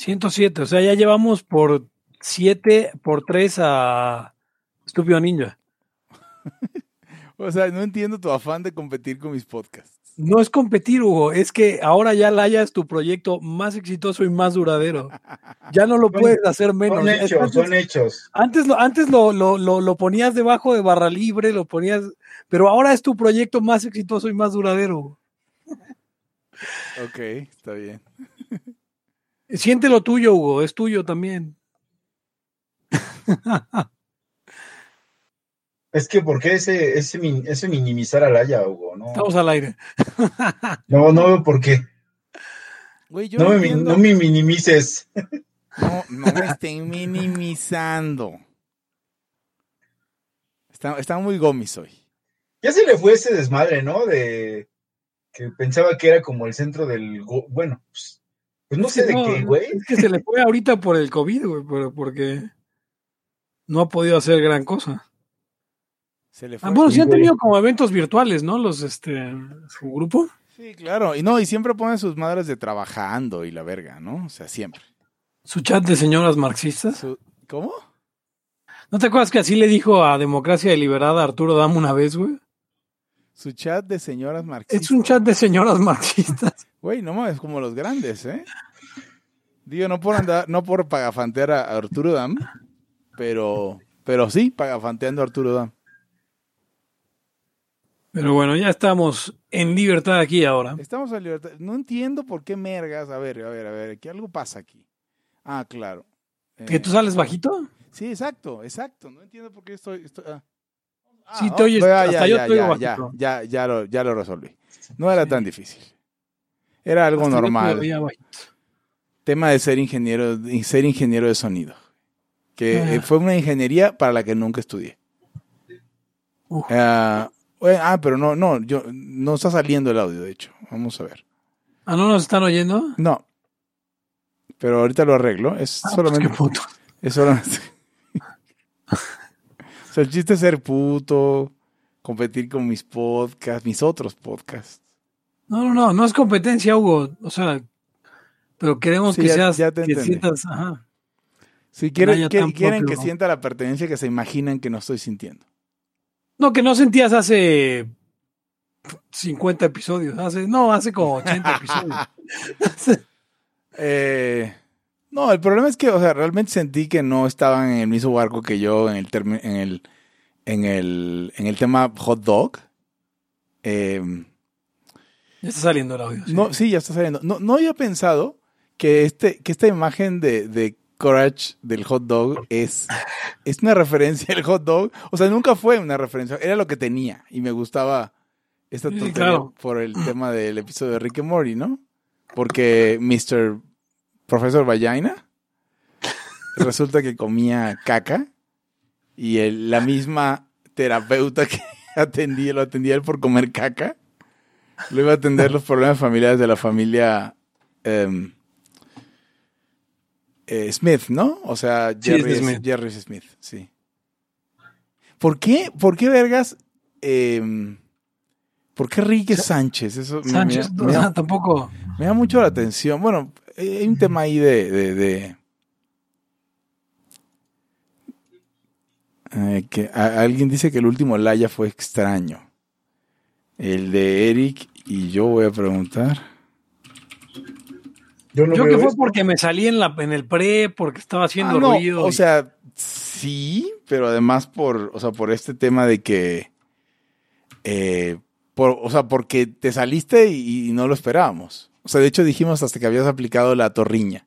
107, o sea, ya llevamos por 7, por 3 a Estúpido Ninja. o sea, no entiendo tu afán de competir con mis podcasts. No es competir, Hugo, es que ahora ya Laya es tu proyecto más exitoso y más duradero. Ya no lo puedes hacer menos. Son hechos, son hechos. Antes, lo, antes lo, lo, lo, ponías debajo de barra libre, lo ponías, pero ahora es tu proyecto más exitoso y más duradero. Ok, está bien. Siente lo tuyo, Hugo, es tuyo también. Es que, ¿por qué ese, ese, ese minimizar a Laia, Hugo? No. Estamos al aire. no, no veo por qué. no, me, no, me, minimices. No, no me estén minimizando. Está, está muy gomis hoy. Ya se le fue ese desmadre, ¿no? De que pensaba que era como el centro del... Bueno, pues, pues no sé de qué, güey. Es que se le fue ahorita por el COVID, güey, porque no ha podido hacer gran cosa. Se le fue. Ah, bueno, sí han tenido como eventos virtuales, ¿no? Los, este, su grupo. Sí, claro. Y no, y siempre ponen sus madres de trabajando y la verga, ¿no? O sea, siempre. Su chat de señoras marxistas. ¿Cómo? ¿No te acuerdas que así le dijo a Democracia Deliberada Arturo Dam una vez, güey? Su chat de señoras marxistas. Es un chat de señoras marxistas. Güey, no es como los grandes, ¿eh? Digo, no por andar, no por pagafantear a Arturo Dam, pero, pero sí, pagafanteando a Arturo Dam. Pero bueno, ya estamos en libertad aquí ahora. Estamos en libertad. No entiendo por qué mergas. A ver, a ver, a ver, que algo pasa aquí. Ah, claro. ¿Que tú sales bajito? Sí, exacto, exacto. No entiendo por qué estoy. ah. sí, te oyes. ya, hasta ya, yo ya, ya, lo, ya lo resolví. No era tan difícil. Era algo normal. Tema de ser ingeniero, ser ingeniero de sonido. Que ah. fue una ingeniería para la que nunca estudié. Uh ah, pero no, no, yo, no está saliendo el audio, de hecho. Vamos a ver. ¿Ah, no nos están oyendo? No. Pero ahorita lo arreglo. Es ah, pues solamente. qué puto. Es solamente. o sea, el chiste es ser puto, competir con mis podcasts, mis otros podcasts. No, no, no, no es competencia, Hugo. O sea, pero queremos que seas, que sientas, ajá. Si quieren, que, quieren que sienta la pertenencia que se imaginan que no estoy sintiendo. No, que no sentías hace 50 episodios. Hace, no, hace como 80 episodios. Eh, no, el problema es que, o sea, realmente sentí que no estaban en el mismo barco que yo en el, en el, en el, en el tema hot dog. Em, ya está saliendo el audio. ¿sí? No, sí, ya está saliendo. No, no había pensado que, este, que esta imagen de, de Courage del hot dog es, es una referencia al hot dog. O sea, nunca fue una referencia, era lo que tenía y me gustaba esta tontería por el tema del episodio de Rick and Morty, ¿no? Porque Mr. Profesor Vagina resulta que comía caca y la misma terapeuta que atendía, lo atendía él por comer caca, lo iba a atender los problemas familiares de la familia em, eh, Smith, ¿no? O sea, Jerry, Smith. Jerry Smith, sí. ¿Por qué, por qué vergas? Eh, ¿Por qué Rique Sánchez? Eso Sánchez, me, tampoco. Me da mucho la atención. Bueno, hay un tema ahí de. de, eh, que alguien dice que el último Laya fue extraño. El de Eric, y yo voy a preguntar. Yo, que fue porque me salí en, la, en el pre, porque estaba haciendo ah, ruido. O sea, sí, pero además por, o sea, por este tema de que, eh, por, o sea, porque te saliste y, no lo esperábamos. O sea, de hecho dijimos hasta que habías aplicado la torriña.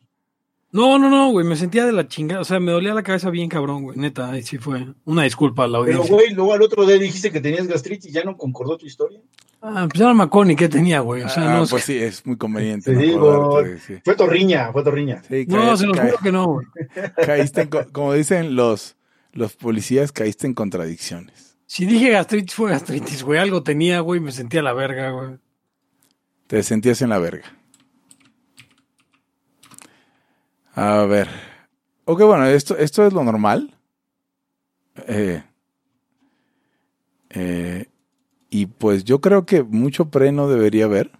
No, no, no, güey, me sentía de la chingada, o sea, me dolía la cabeza bien cabrón, güey, neta, ahí sí fue. Una disculpa a la audiencia. Pero, güey, luego al otro día dijiste que tenías gastritis, ¿ya no concordó tu historia? Ah, pues era Maconi, ¿qué tenía, güey? O sea, ah, no, pues sí, es muy conveniente. Te digo, fue torriña, fue torriña. no, se lo juro que no, güey. Caíste en, como dicen los, los policías, caíste en contradicciones. Si dije gastritis, fue gastritis, güey, algo tenía, güey, me sentía la verga, güey. Te sentías en la verga. A ver. Ok, bueno, esto, esto es lo normal. Eh, eh, y pues yo creo que mucho pre no debería haber.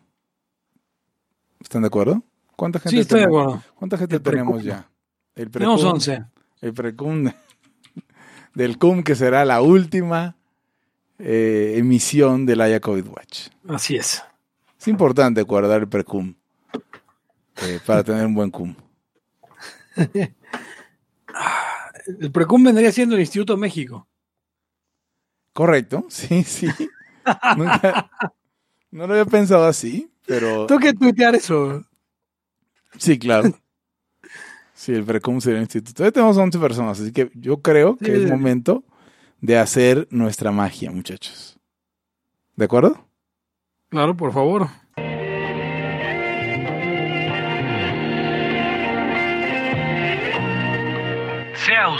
¿Están de acuerdo? ¿Cuánta gente Sí, estoy de tenemos? acuerdo. ¿Cuánta gente El tenemos ya? El Tenemos precum, 11. El precum del CUM, que será la última eh, emisión del Haya COVID Watch. Así es. Es importante guardar el precum eh, para tener un buen cum. El Precum vendría siendo el Instituto México. Correcto, sí, sí. Nunca- no lo había pensado así, pero Tengo que tuitear eso. sí, claro. Sí, el precum sería el instituto. Ya tenemos 11 personas, así que yo creo que Sí, es sí. momento de hacer nuestra magia, muchachos. ¿De acuerdo? Claro, por favor.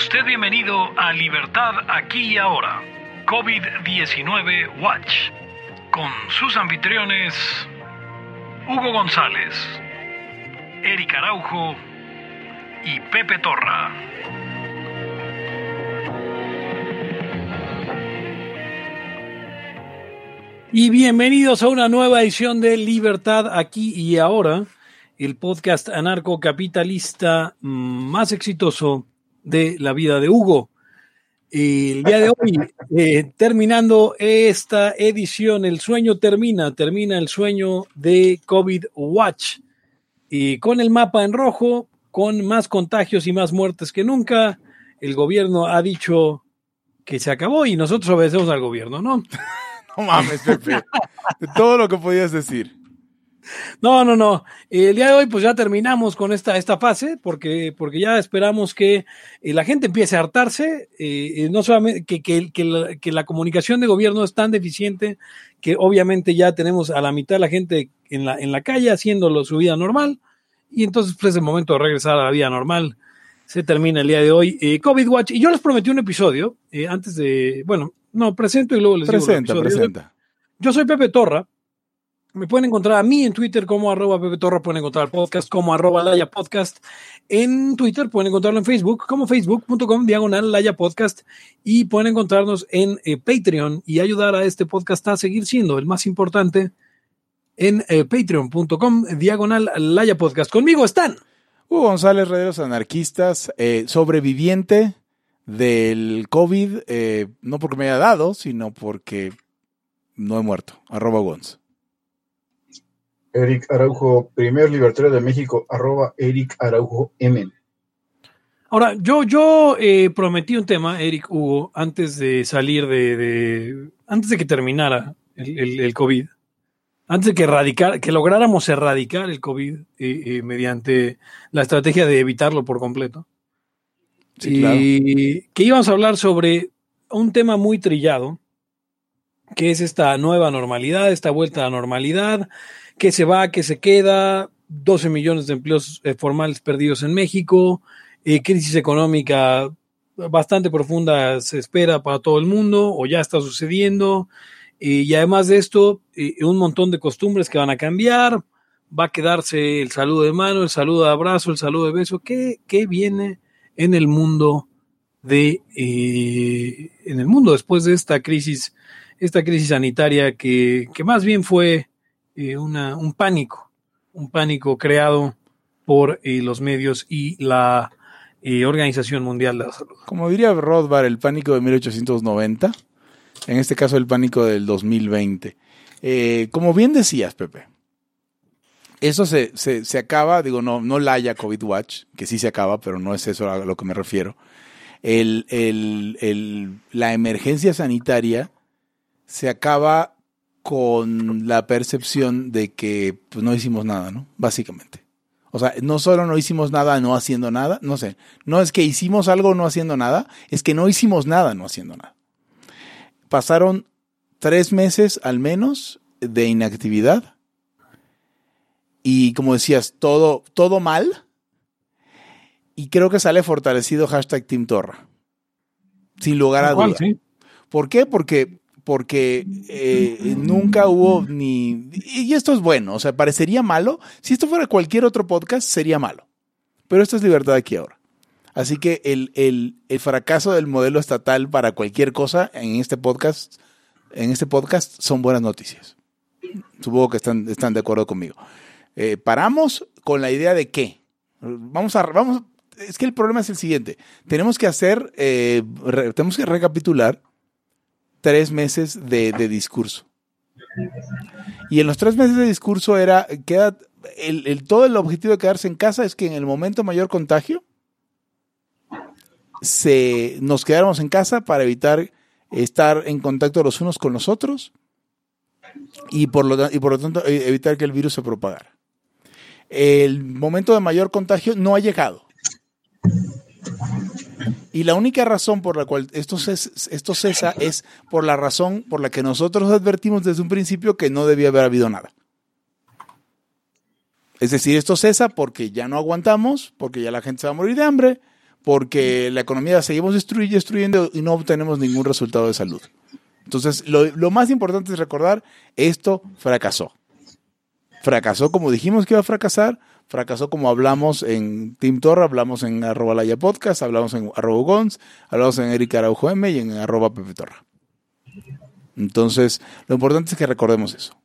Usted bienvenido a Libertad aquí y ahora, COVID-19 Watch, con sus anfitriones Hugo González, Eric Araujo y Pepe Torra. Y bienvenidos a una nueva edición de Libertad aquí y ahora, el podcast anarcocapitalista más exitoso de la vida de Hugo. El día de hoy, eh, terminando esta edición, el sueño termina, termina el sueño de COVID Watch. Y con el mapa en rojo, con más contagios y más muertes que nunca, el gobierno ha dicho que se acabó y nosotros obedecemos al gobierno, ¿no? No mames, Pepe. Todo lo que podías decir. No, no, no. El día de hoy, pues ya terminamos con esta, esta fase, porque, porque ya esperamos que eh, la gente empiece a hartarse, eh, eh, no solamente que, que, que la, que la comunicación de gobierno es tan deficiente que obviamente ya tenemos a la mitad de la gente en la, en la calle haciéndolo su vida normal, y entonces pues es el momento de regresar a la vida normal. Se termina el día de hoy eh, COVID Watch, y yo les prometí un episodio antes de, bueno, no, presento y luego les Presenta, digo. episodio. presenta. Yo soy Pepe Torra. Me pueden encontrar a mí en Twitter como arroba Pepe pueden encontrar el podcast como arroba Laya Podcast. En Twitter pueden encontrarlo en Facebook como facebook.com diagonal Laya Podcast y pueden encontrarnos en eh, Patreon y ayudar a este podcast a seguir siendo el más importante en eh, patreon.com diagonal Laya Podcast. Conmigo están. Hugo González, Rederos Anarquistas, eh, sobreviviente del COVID, no porque me haya dado, sino porque no he muerto. Arroba Gonz. Eric Araujo, primer libertario de México, arroba Eric Araujo M. Ahora, yo, yo eh, prometí un tema, Eric Hugo, antes de salir de, de- antes de que terminara el, el- el COVID, antes de que erradicar, que lográramos erradicar el COVID eh, eh, mediante la estrategia de evitarlo por completo. Sí, claro. y que íbamos a hablar sobre un tema muy trillado, que es esta nueva normalidad, esta vuelta a la normalidad, que se va, que se queda, 12 millones de empleos eh, formales perdidos en México, eh, crisis económica bastante profunda se espera para todo el mundo o ya está sucediendo. eh, y además de esto, eh, un montón de costumbres que van a cambiar. Va a quedarse el saludo de mano, el saludo de abrazo, el saludo de beso. ¿Qué, qué viene en el mundo de en el mundo después de esta crisis, esta crisis sanitaria que, que más bien fue eh, un pánico, un pánico creado por eh, los medios y la eh, Organización Mundial de la Salud. Como diría Rothbard, el pánico de 1890, en este caso el pánico del 2020. Eh, como bien decías, Pepe, eso se, se, se acaba, digo, no, no la haya COVID Watch, que sí se acaba, pero no es eso a lo que me refiero. El, el, el, la emergencia sanitaria se acaba con la percepción de que pues, no hicimos nada, ¿no? Básicamente. O sea, no solo no hicimos nada no haciendo nada, no sé, no es que hicimos algo no haciendo nada, es que no hicimos nada no haciendo nada. Pasaron tres meses al menos de inactividad y como decías, todo, todo mal y creo que sale fortalecido hashtag Team Torra. Sin lugar a Tal cual, duda. sí. ¿Por qué? Porque, porque eh, nunca hubo ni... Y esto es bueno, o sea, parecería malo. Si esto fuera cualquier otro podcast, sería malo. Pero esto es libertad aquí ahora. Así que el, el, el fracaso del modelo estatal para cualquier cosa en este podcast, en este podcast son buenas noticias. Supongo que están, están de acuerdo conmigo. eh, paramos con la idea de qué. Vamos a, vamos, es que el problema es el siguiente. Tenemos que hacer, eh, tenemos que recapitular tres meses de, discurso. Y en los tres meses de discurso era, queda, el, el- todo el objetivo de quedarse en casa es que en el momento mayor contagio, se, nos quedáramos en casa para evitar estar en contacto los unos con los otros y por lo, y por lo tanto e- evitar que el virus se propagara. El momento de mayor contagio no ha llegado. Y la única razón por la cual esto, ces- esto cesa es por la razón por la que nosotros advertimos desde un principio que no debía haber habido nada. Es decir, esto cesa porque ya no aguantamos, porque ya la gente se va a morir de hambre, porque la economía seguimos destruy- destruyendo y no obtenemos ningún resultado de salud. Entonces, lo más importante es recordar, esto fracasó. Fracasó como dijimos que iba a fracasar, fracasó como hablamos en Team Torra, hablamos en arroba Laya Podcast, hablamos en arroba Gons, hablamos en Erika Araujo M y en arroba Pepe Torra. Entonces, lo importante es que recordemos eso.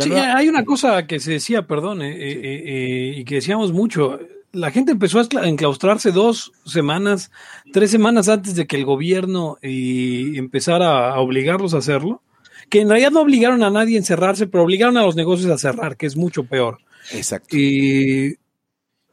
Sí, hay una cosa que se decía, perdón, eh, eh, eh, y que decíamos mucho. La gente empezó a enclaustrarse dos semanas, tres semanas antes de que el gobierno empezara a obligarlos a hacerlo. Que en realidad no obligaron a nadie a encerrarse, pero obligaron a los negocios a cerrar, que es mucho peor. Exacto. Y,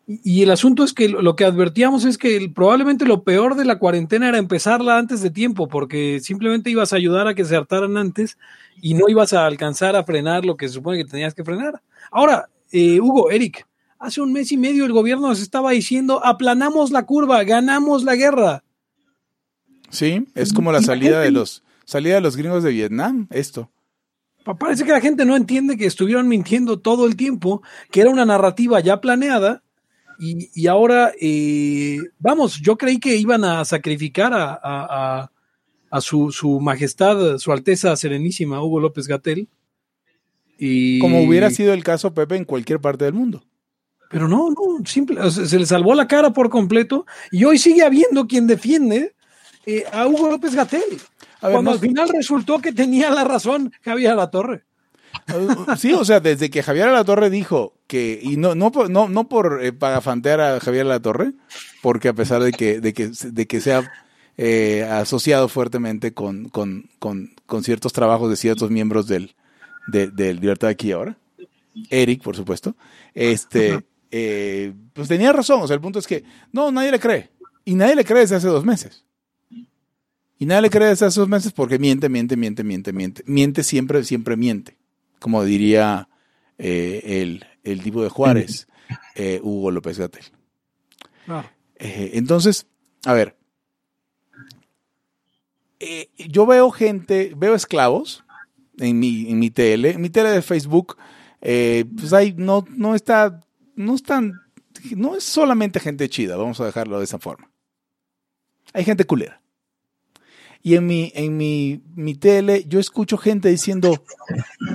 y el asunto es que lo que advertíamos es que probablemente lo peor de la cuarentena era empezarla antes de tiempo, porque simplemente ibas a ayudar a que se hartaran antes y no ibas a alcanzar a frenar lo que se supone que tenías que frenar. Ahora, eh, Hugo, Eric, hace un mes y medio el gobierno nos estaba diciendo, aplanamos la curva, ganamos la guerra. Sí, es como la salida de los salida de los gringos de Vietnam, esto. Pa- Parece que la gente no entiende que estuvieron mintiendo todo el tiempo, que era una narrativa ya planeada y, y ahora, eh, vamos, yo creí que iban a sacrificar a, a- a- a su, su majestad, su alteza serenísima, Hugo López Gatel. Y, Como hubiera sido el caso Pepe en cualquier parte del mundo. Pero no, no, simple, o sea, se le salvó la cara por completo y hoy sigue habiendo quien defiende eh, a Hugo López Gatel. A ver, cuando no- al final resultó que tenía la razón Javier La Torre. Sí, o sea, desde que Javier La Torre dijo que, y no, no, por- no, no por eh, pagafantear a Javier La Torre, porque a pesar de que, de que, de que sea eh, asociado fuertemente con, con, con, con ciertos trabajos de ciertos miembros del, de, del Libertad aquí y ahora, Eric, por supuesto, este, eh, pues tenía razón, o sea, el punto es que no, nadie le cree, y nadie le cree desde hace dos meses. Y nadie le cree desde hace dos meses porque miente, miente, miente, miente, miente. Miente siempre, siempre miente. Como diría eh, el, el tipo de Juárez, eh, Hugo López Gatel. Eh, entonces, a ver. Yo veo gente, veo esclavos en mi, en mi tele, en mi tele de Facebook, pues ahí no, no está, no están, no es solamente gente chida, vamos a dejarlo de esa forma. Hay gente culera. Y en mi, en mi, mi tele yo escucho gente diciendo,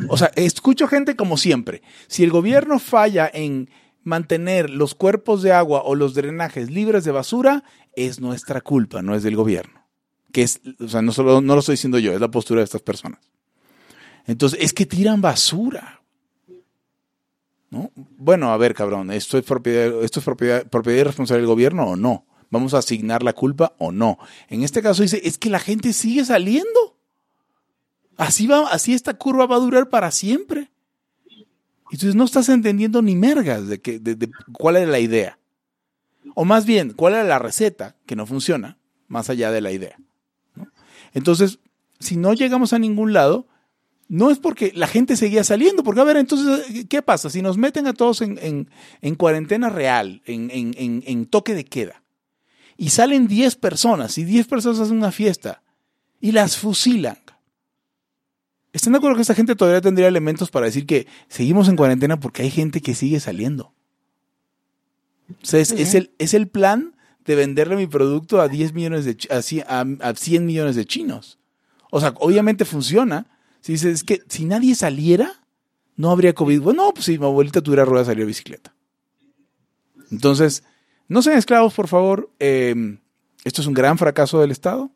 o sea, escucho gente como siempre. Si el gobierno falla en mantener los cuerpos de agua o los drenajes libres de basura, es nuestra culpa, no es del gobierno. Que es, o sea, no, solo, no lo estoy diciendo yo, es la postura de estas personas. Entonces, es que tiran basura. ¿No? Bueno, a ver, cabrón, ¿esto es propiedad, esto es propiedad, propiedad y responsabilidad del gobierno o no? ¿Vamos a asignar la culpa o no? En este caso dice, es que la gente sigue saliendo. Así, va, así esta curva va a durar para siempre. Entonces no estás entendiendo ni mergas de, que, de, cuál era la idea. O más bien, cuál era la receta que no funciona, más allá de la idea. Entonces, si no llegamos a ningún lado, no es porque la gente seguía saliendo, porque a ver, entonces, ¿qué pasa? Si nos meten a todos en, en, en cuarentena real, en, en toque de queda, y salen 10 personas, y 10 personas hacen una fiesta, y las fusilan. ¿Están de acuerdo que esta gente todavía tendría elementos para decir que seguimos en cuarentena porque hay gente que sigue saliendo? O sea, es, es el, es el plan de venderle mi producto a 10 millones de a, a 100 millones de chinos. O sea, obviamente funciona. Si dices es que si nadie saliera, no habría COVID. Bueno, pues si mi abuelita tuviera ruedas, salió bicicleta. Entonces, no sean esclavos, por favor. Eh, esto es un gran fracaso del Estado.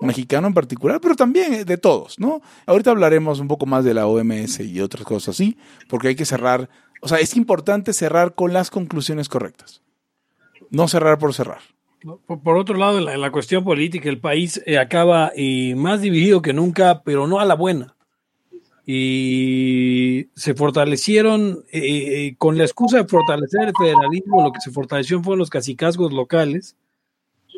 mexicano en particular, pero también de todos, ¿no? Ahorita hablaremos un poco más de la OMS y otras cosas así, porque hay que cerrar, o sea, es importante cerrar con las conclusiones correctas, no cerrar por cerrar. Por, otro lado, la, la cuestión política, el país eh, acaba eh, más dividido que nunca, pero no a la buena. Y se fortalecieron, eh, eh, con la excusa de fortalecer el federalismo, lo que se fortaleció fueron los cacicazgos locales.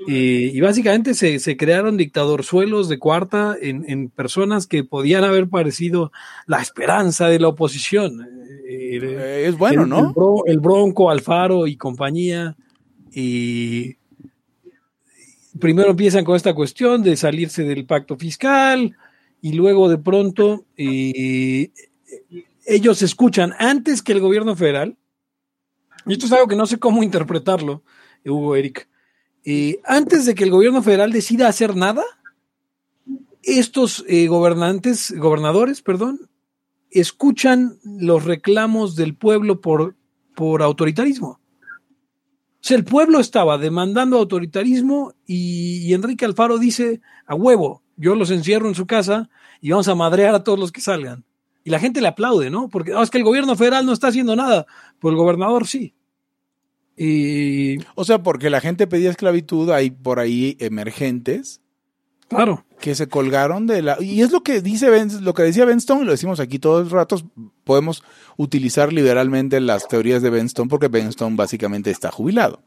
Eh, y básicamente se, se crearon dictadorzuelos de cuarta en, en personas que podían haber parecido la esperanza de la oposición. Eh, es bueno, el, ¿no? El, Bro- el Bronco, Alfaro y compañía. Y primero empiezan con esta cuestión de salirse del pacto fiscal y luego de pronto eh, ellos escuchan antes que el gobierno federal. Y esto es algo que no sé cómo interpretarlo, Hugo Eric. Eh, antes de que el gobierno federal decida hacer nada, estos eh, gobernantes, gobernadores, perdón, escuchan los reclamos del pueblo por, por autoritarismo. O sea, el pueblo estaba demandando autoritarismo y, y Enrique Alfaro dice, a huevo, yo los encierro en su casa y vamos a madrear a todos los que salgan. Y la gente le aplaude, ¿no? Porque "No, es que el gobierno federal no está haciendo nada, pues el gobernador sí. Y O sea, porque la gente pedía esclavitud, hay por ahí emergentes claro, que se colgaron de la y es lo que dice Ben- lo que decía Benstone y lo decimos aquí todos los ratos podemos utilizar liberalmente las teorías de Benstone porque Benstone básicamente está jubilado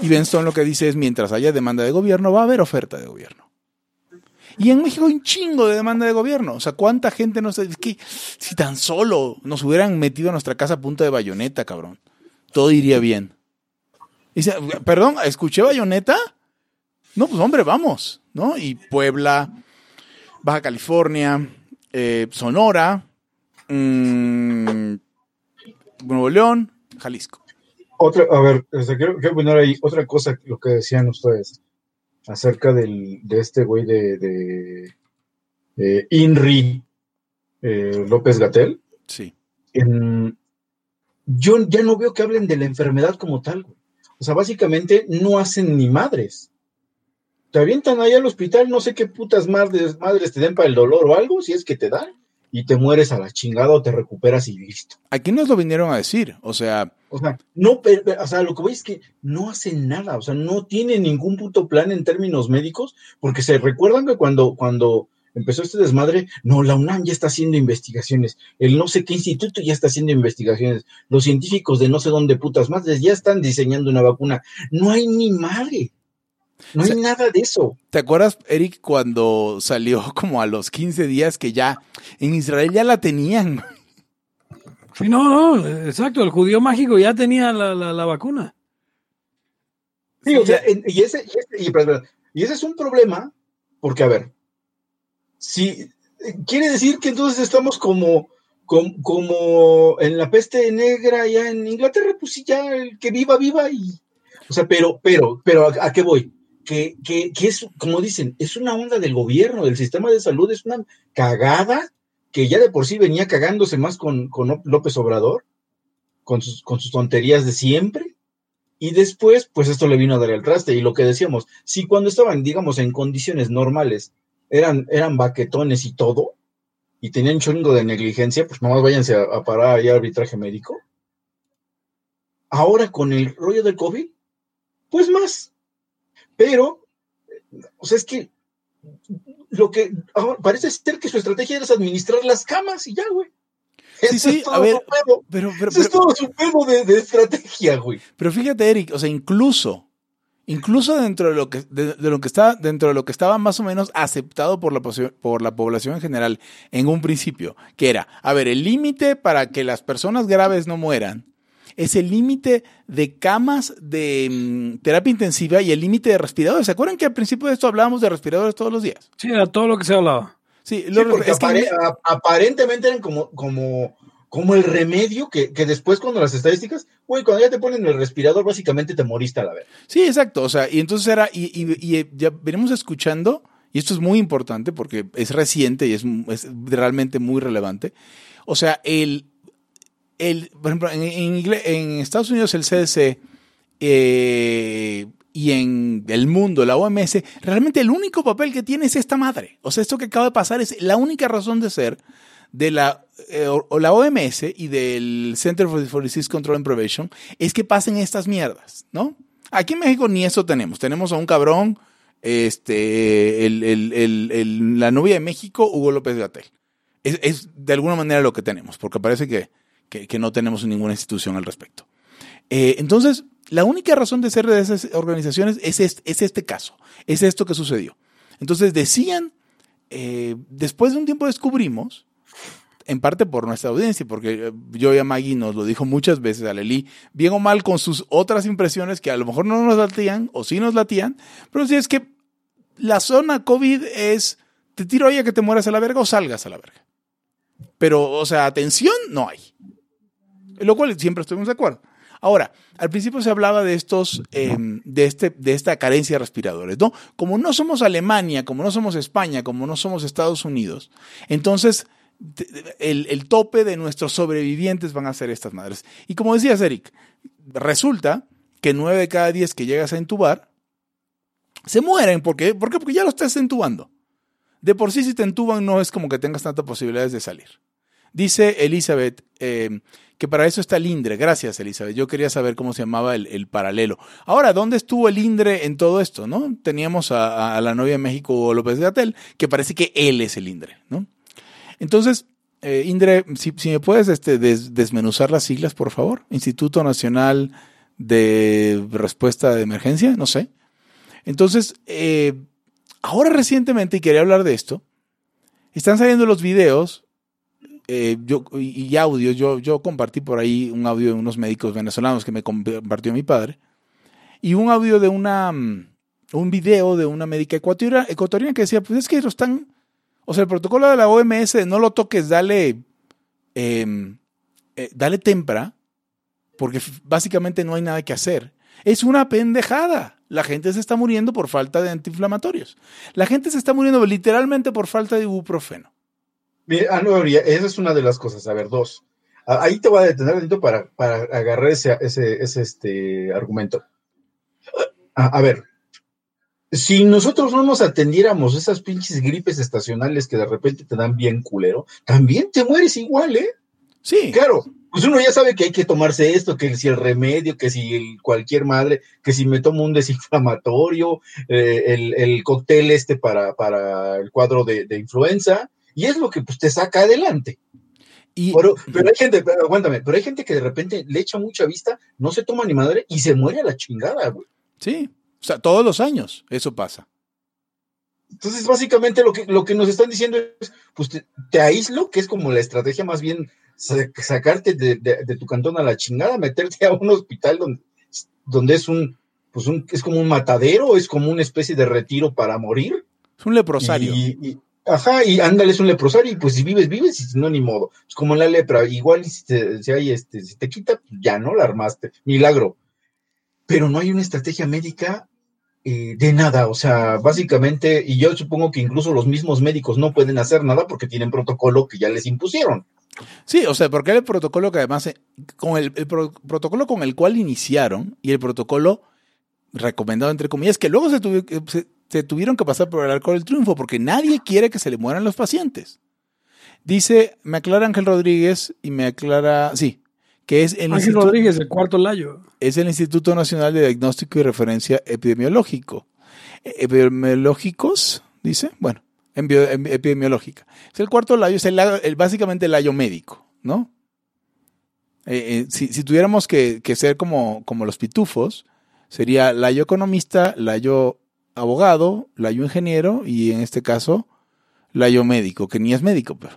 y Benstone lo que dice es mientras haya demanda de gobierno va a haber oferta de gobierno y en México hay un chingo de demanda de gobierno o sea cuánta gente no sé es que si tan solo nos hubieran metido a nuestra casa a punta de bayoneta cabrón todo iría bien Dice, perdón, ¿escuché bayoneta? No, pues hombre, vamos, ¿no? Y Puebla, Baja California, eh, Sonora, mm, Nuevo León, Jalisco. Otra, a ver, quiero, quiero poner ahí otra cosa, lo que decían ustedes acerca del, de este güey de, de, de Inri eh, López Gatel. Sí. En- yo ya no veo que hablen de la enfermedad como tal. güey. O sea, básicamente no hacen ni madres. Te avientan ahí al hospital, no sé qué putas madres, madres te den para el dolor o algo, si es que te dan, y te mueres a la chingada o te recuperas y listo. Aquí nos lo vinieron a decir, o sea, O sea, no, o sea, lo que voy es que no hacen nada, o sea, no tienen ningún puto plan en términos médicos, porque se recuerdan que cuando, cuando empezó este desmadre, no, la UNAM ya está haciendo investigaciones, el no sé qué instituto ya está haciendo investigaciones, los científicos de no sé dónde putas madres ya están diseñando una vacuna. No hay ni madre, no hay nada de eso. ¿te acuerdas, Eric, cuando salió como a los 15 días que ya en Israel ya la tenían? Sí, no, no, exacto, el judío mágico ya tenía la, la, la vacuna. Sí, o sea, en- y, ese, y, ese, y, perdón, y ese es un problema, porque, a ver, si quiere decir que entonces estamos como, como, como en la peste negra ya en Inglaterra, pues sí, ya el que viva, viva y. O sea, pero, pero, pero, ¿a, a qué voy? Que, que, que es, como dicen, es una onda del gobierno, del sistema de salud, es una cagada que ya de por sí venía cagándose más con, con López Obrador, con sus, con sus tonterías de siempre. Y después, pues esto le vino a dar el traste. Y lo que decíamos, si cuando estaban, digamos, en condiciones normales, eran, eran baquetones y todo, y tenían un chongo de negligencia, pues nomás váyanse a, a parar allá arbitraje médico. Ahora con el rollo del COVID, pues más. Pero, o sea, es que lo que ahora parece ser que su estrategia es administrar las camas y ya, güey. Sí, Ese sí, es todo a ver, su pedo. Pero, pero, Ese es todo su pedo de, de estrategia, güey. pero fíjate, Eric, o sea, incluso, incluso dentro de lo que, de, de lo que está, dentro de lo que estaba más o menos aceptado por la, por la población en general en un principio, que era, a ver, el límite para que las personas graves no mueran es el límite de camas de mm, terapia intensiva y el límite de respiradores. ¿Se acuerdan que al principio de esto hablábamos de respiradores todos los días? Sí, era todo lo que se hablaba. Sí, Sí, lo- porque es que- apare- aparentemente eran como, como, como el remedio que, que después cuando las estadísticas, güey, cuando ya te ponen el respirador, básicamente te moriste a la vez. Sí, exacto. O sea, y entonces era, y, y- y, eh, ya venimos escuchando, y esto es muy importante porque es reciente y es, es realmente muy relevante. O sea, el, el por ejemplo, en, Estados Unidos el CDC eh, y en el mundo, la OMS, realmente el único papel que tiene es esta madre. O sea, esto que acaba de pasar es la única razón de ser de la, eh, o la OMS y del Center for Disease Control and Prevention es que pasen estas mierdas, ¿no? Aquí en México ni eso tenemos. Tenemos a un cabrón, este, el, la novia de México, Hugo López Gatel. Es, es, de alguna manera lo que tenemos, porque parece que, que, no tenemos ninguna institución al respecto. Eh, entonces, la única razón de ser de esas organizaciones es este, es este caso, es esto que sucedió. Entonces decían, eh, después de un tiempo descubrimos, en parte por nuestra audiencia, porque yo y a Maggie nos lo dijo muchas veces a bien o mal con sus otras impresiones que a lo mejor no nos latían o sí nos latían, pero sí es que la zona COVID es, te tiro ahí a que te mueras a la verga o salgas a la verga. Pero, o sea, atención no hay. Lo cual siempre estuvimos de acuerdo. Ahora, al principio se hablaba de estos, em, de, este, de esta carencia de respiradores, ¿no? Como no somos Alemania, como no somos España, como no somos Estados Unidos, entonces el, tope de nuestros sobrevivientes van a ser estas madres. Y como decías, Eric, resulta que nueve de cada diez que llegas a entubar se mueren. ¿Por qué? Porque ya lo estás entubando. De por sí, si te entuban, no es como que tengas tantas posibilidades de salir. Dice Elizabeth, em, que para eso está el INDRE. Gracias, Elizabeth. Yo quería saber cómo se llamaba el, paralelo. Ahora, ¿dónde estuvo el INDRE en todo esto? ¿no? Teníamos a, la novia de México, López de Atel, que parece que él es el INDRE. ¿no? Entonces, eh, INDRE, si, me puedes este, desmenuzar las siglas, por favor. Instituto Nacional de Respuesta de Emergencia, no sé. Entonces, eh, ahora recientemente, y quería hablar de esto, están saliendo los videos eh, yo, y, audios, yo, yo compartí por ahí un audio de unos médicos venezolanos que me compartió mi padre, y un audio de una, mm, un video de una médica ecuatoriana, ecuatoriana que decía, pues es que ellos están, o sea, el protocolo de la OMS, no lo toques, dale, em, eh, dale tempra, porque básicamente no hay nada que hacer. Es una pendejada. La gente se está muriendo por falta de antiinflamatorios. La gente se está muriendo literalmente por falta de ibuprofeno. Mira, ah, no, esa es una de las cosas. A ver, dos. Ah, ahí te voy a detener para, para agarrar ese, ese, este argumento. Ah, a, ver, si nosotros no nos atendiéramos esas pinches gripes estacionales que de repente te dan bien culero, también te mueres igual, ¿eh? Sí. Claro, pues uno ya sabe que hay que tomarse esto, que si el remedio, que si el cualquier madre, que si me tomo un desinflamatorio, eh, el, el, cóctel este para, para el cuadro de, de influenza, y es lo que pues, te saca adelante. Y, pero, hay gente, pero, aguántame, pero hay gente que de repente le echa mucha vista, no se toma ni madre y se muere a la chingada, güey. Sí, o sea, todos los años eso pasa. Entonces, básicamente lo que, lo que nos están diciendo es, pues te, aíslo, que es como la estrategia más bien sacarte de, tu cantón a la chingada, meterte a un hospital donde, donde es un, pues un, es como un matadero, es como una especie de retiro para morir. Es un leprosario. y, Ajá, y ándale, es un leprosario, y pues si vives, vives, y si no, ni modo. Es como la lepra, igual si te, si hay este, te quita, pues ya no la armaste, milagro. Pero no hay una estrategia médica eh, de nada, o sea, básicamente, y yo supongo que incluso los mismos médicos no pueden hacer nada porque tienen protocolo que ya les impusieron. Sí, o sea, porque el protocolo que además, eh, con el, protocolo con el cual iniciaron y el protocolo recomendado entre comillas, que luego se, tuvo, se, se tuvieron que pasar por el arco del triunfo porque nadie quiere que se le mueran los pacientes. Dice, me aclara Ángel Rodríguez y me aclara, sí, que es el Ángel Rodríguez, el cuarto layo. Es el Instituto Nacional de Diagnóstico y Referencia Epidemiológico. E, epidemiológicos, dice, bueno, epidemiológica. Es el cuarto layo, es el, básicamente el layo médico, ¿no? Eh, eh, si, tuviéramos que, ser como, como los pitufos, sería layo economista, layo abogado, layo ingeniero y en este caso layo médico, que ni es médico, pero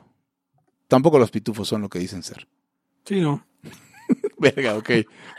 tampoco los pitufos son lo que dicen ser. Sí, no. Verga, ok.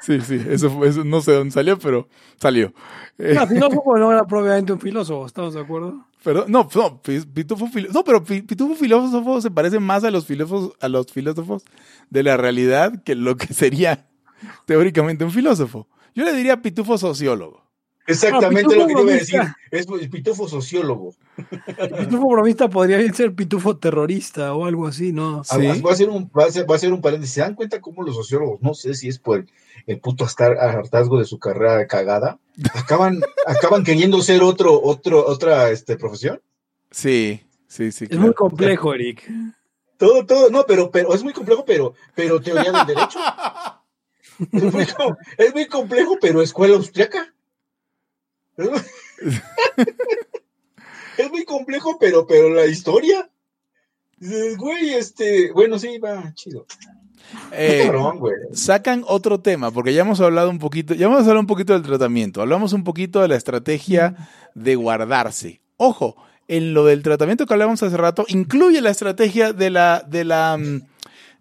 Sí, sí, eso, fue, eso no sé dónde salió, pero salió. No, filósofo no era propiamente un filósofo, ¿estamos de acuerdo? Pero, no, no, pitufo, no, pero pitufo filósofo se parece más a los filósofos, a los filósofos de la realidad que lo que sería teóricamente un filósofo. Yo le diría pitufo sociólogo. Exactamente lo que te iba a decir. Es pitufo sociólogo. pitufo bromista podría ser pitufo terrorista o algo así, ¿no? ¿Sí? Va, a ser un, va, a ser, un paréntesis. ¿Se dan cuenta cómo los sociólogos, no sé si es por el, puto hartazgo de su carrera cagada, acaban, acaban queriendo ser otro, otro, otra este, profesión. Sí, sí, sí. Es muy complejo, Eric. Todo, todo, no, pero, pero es muy complejo, pero, pero teoría del derecho. Es muy, es muy complejo, pero escuela austriaca. Es muy complejo, pero, pero la historia. Güey, este, bueno, sí, va chido. Eh, sacan otro tema, porque ya hemos hablado un poquito, ya hemos hablado un poquito del tratamiento, hablamos un poquito de la estrategia de guardarse. Ojo, en lo del tratamiento que hablábamos hace rato, incluye la estrategia de la, de la, mm,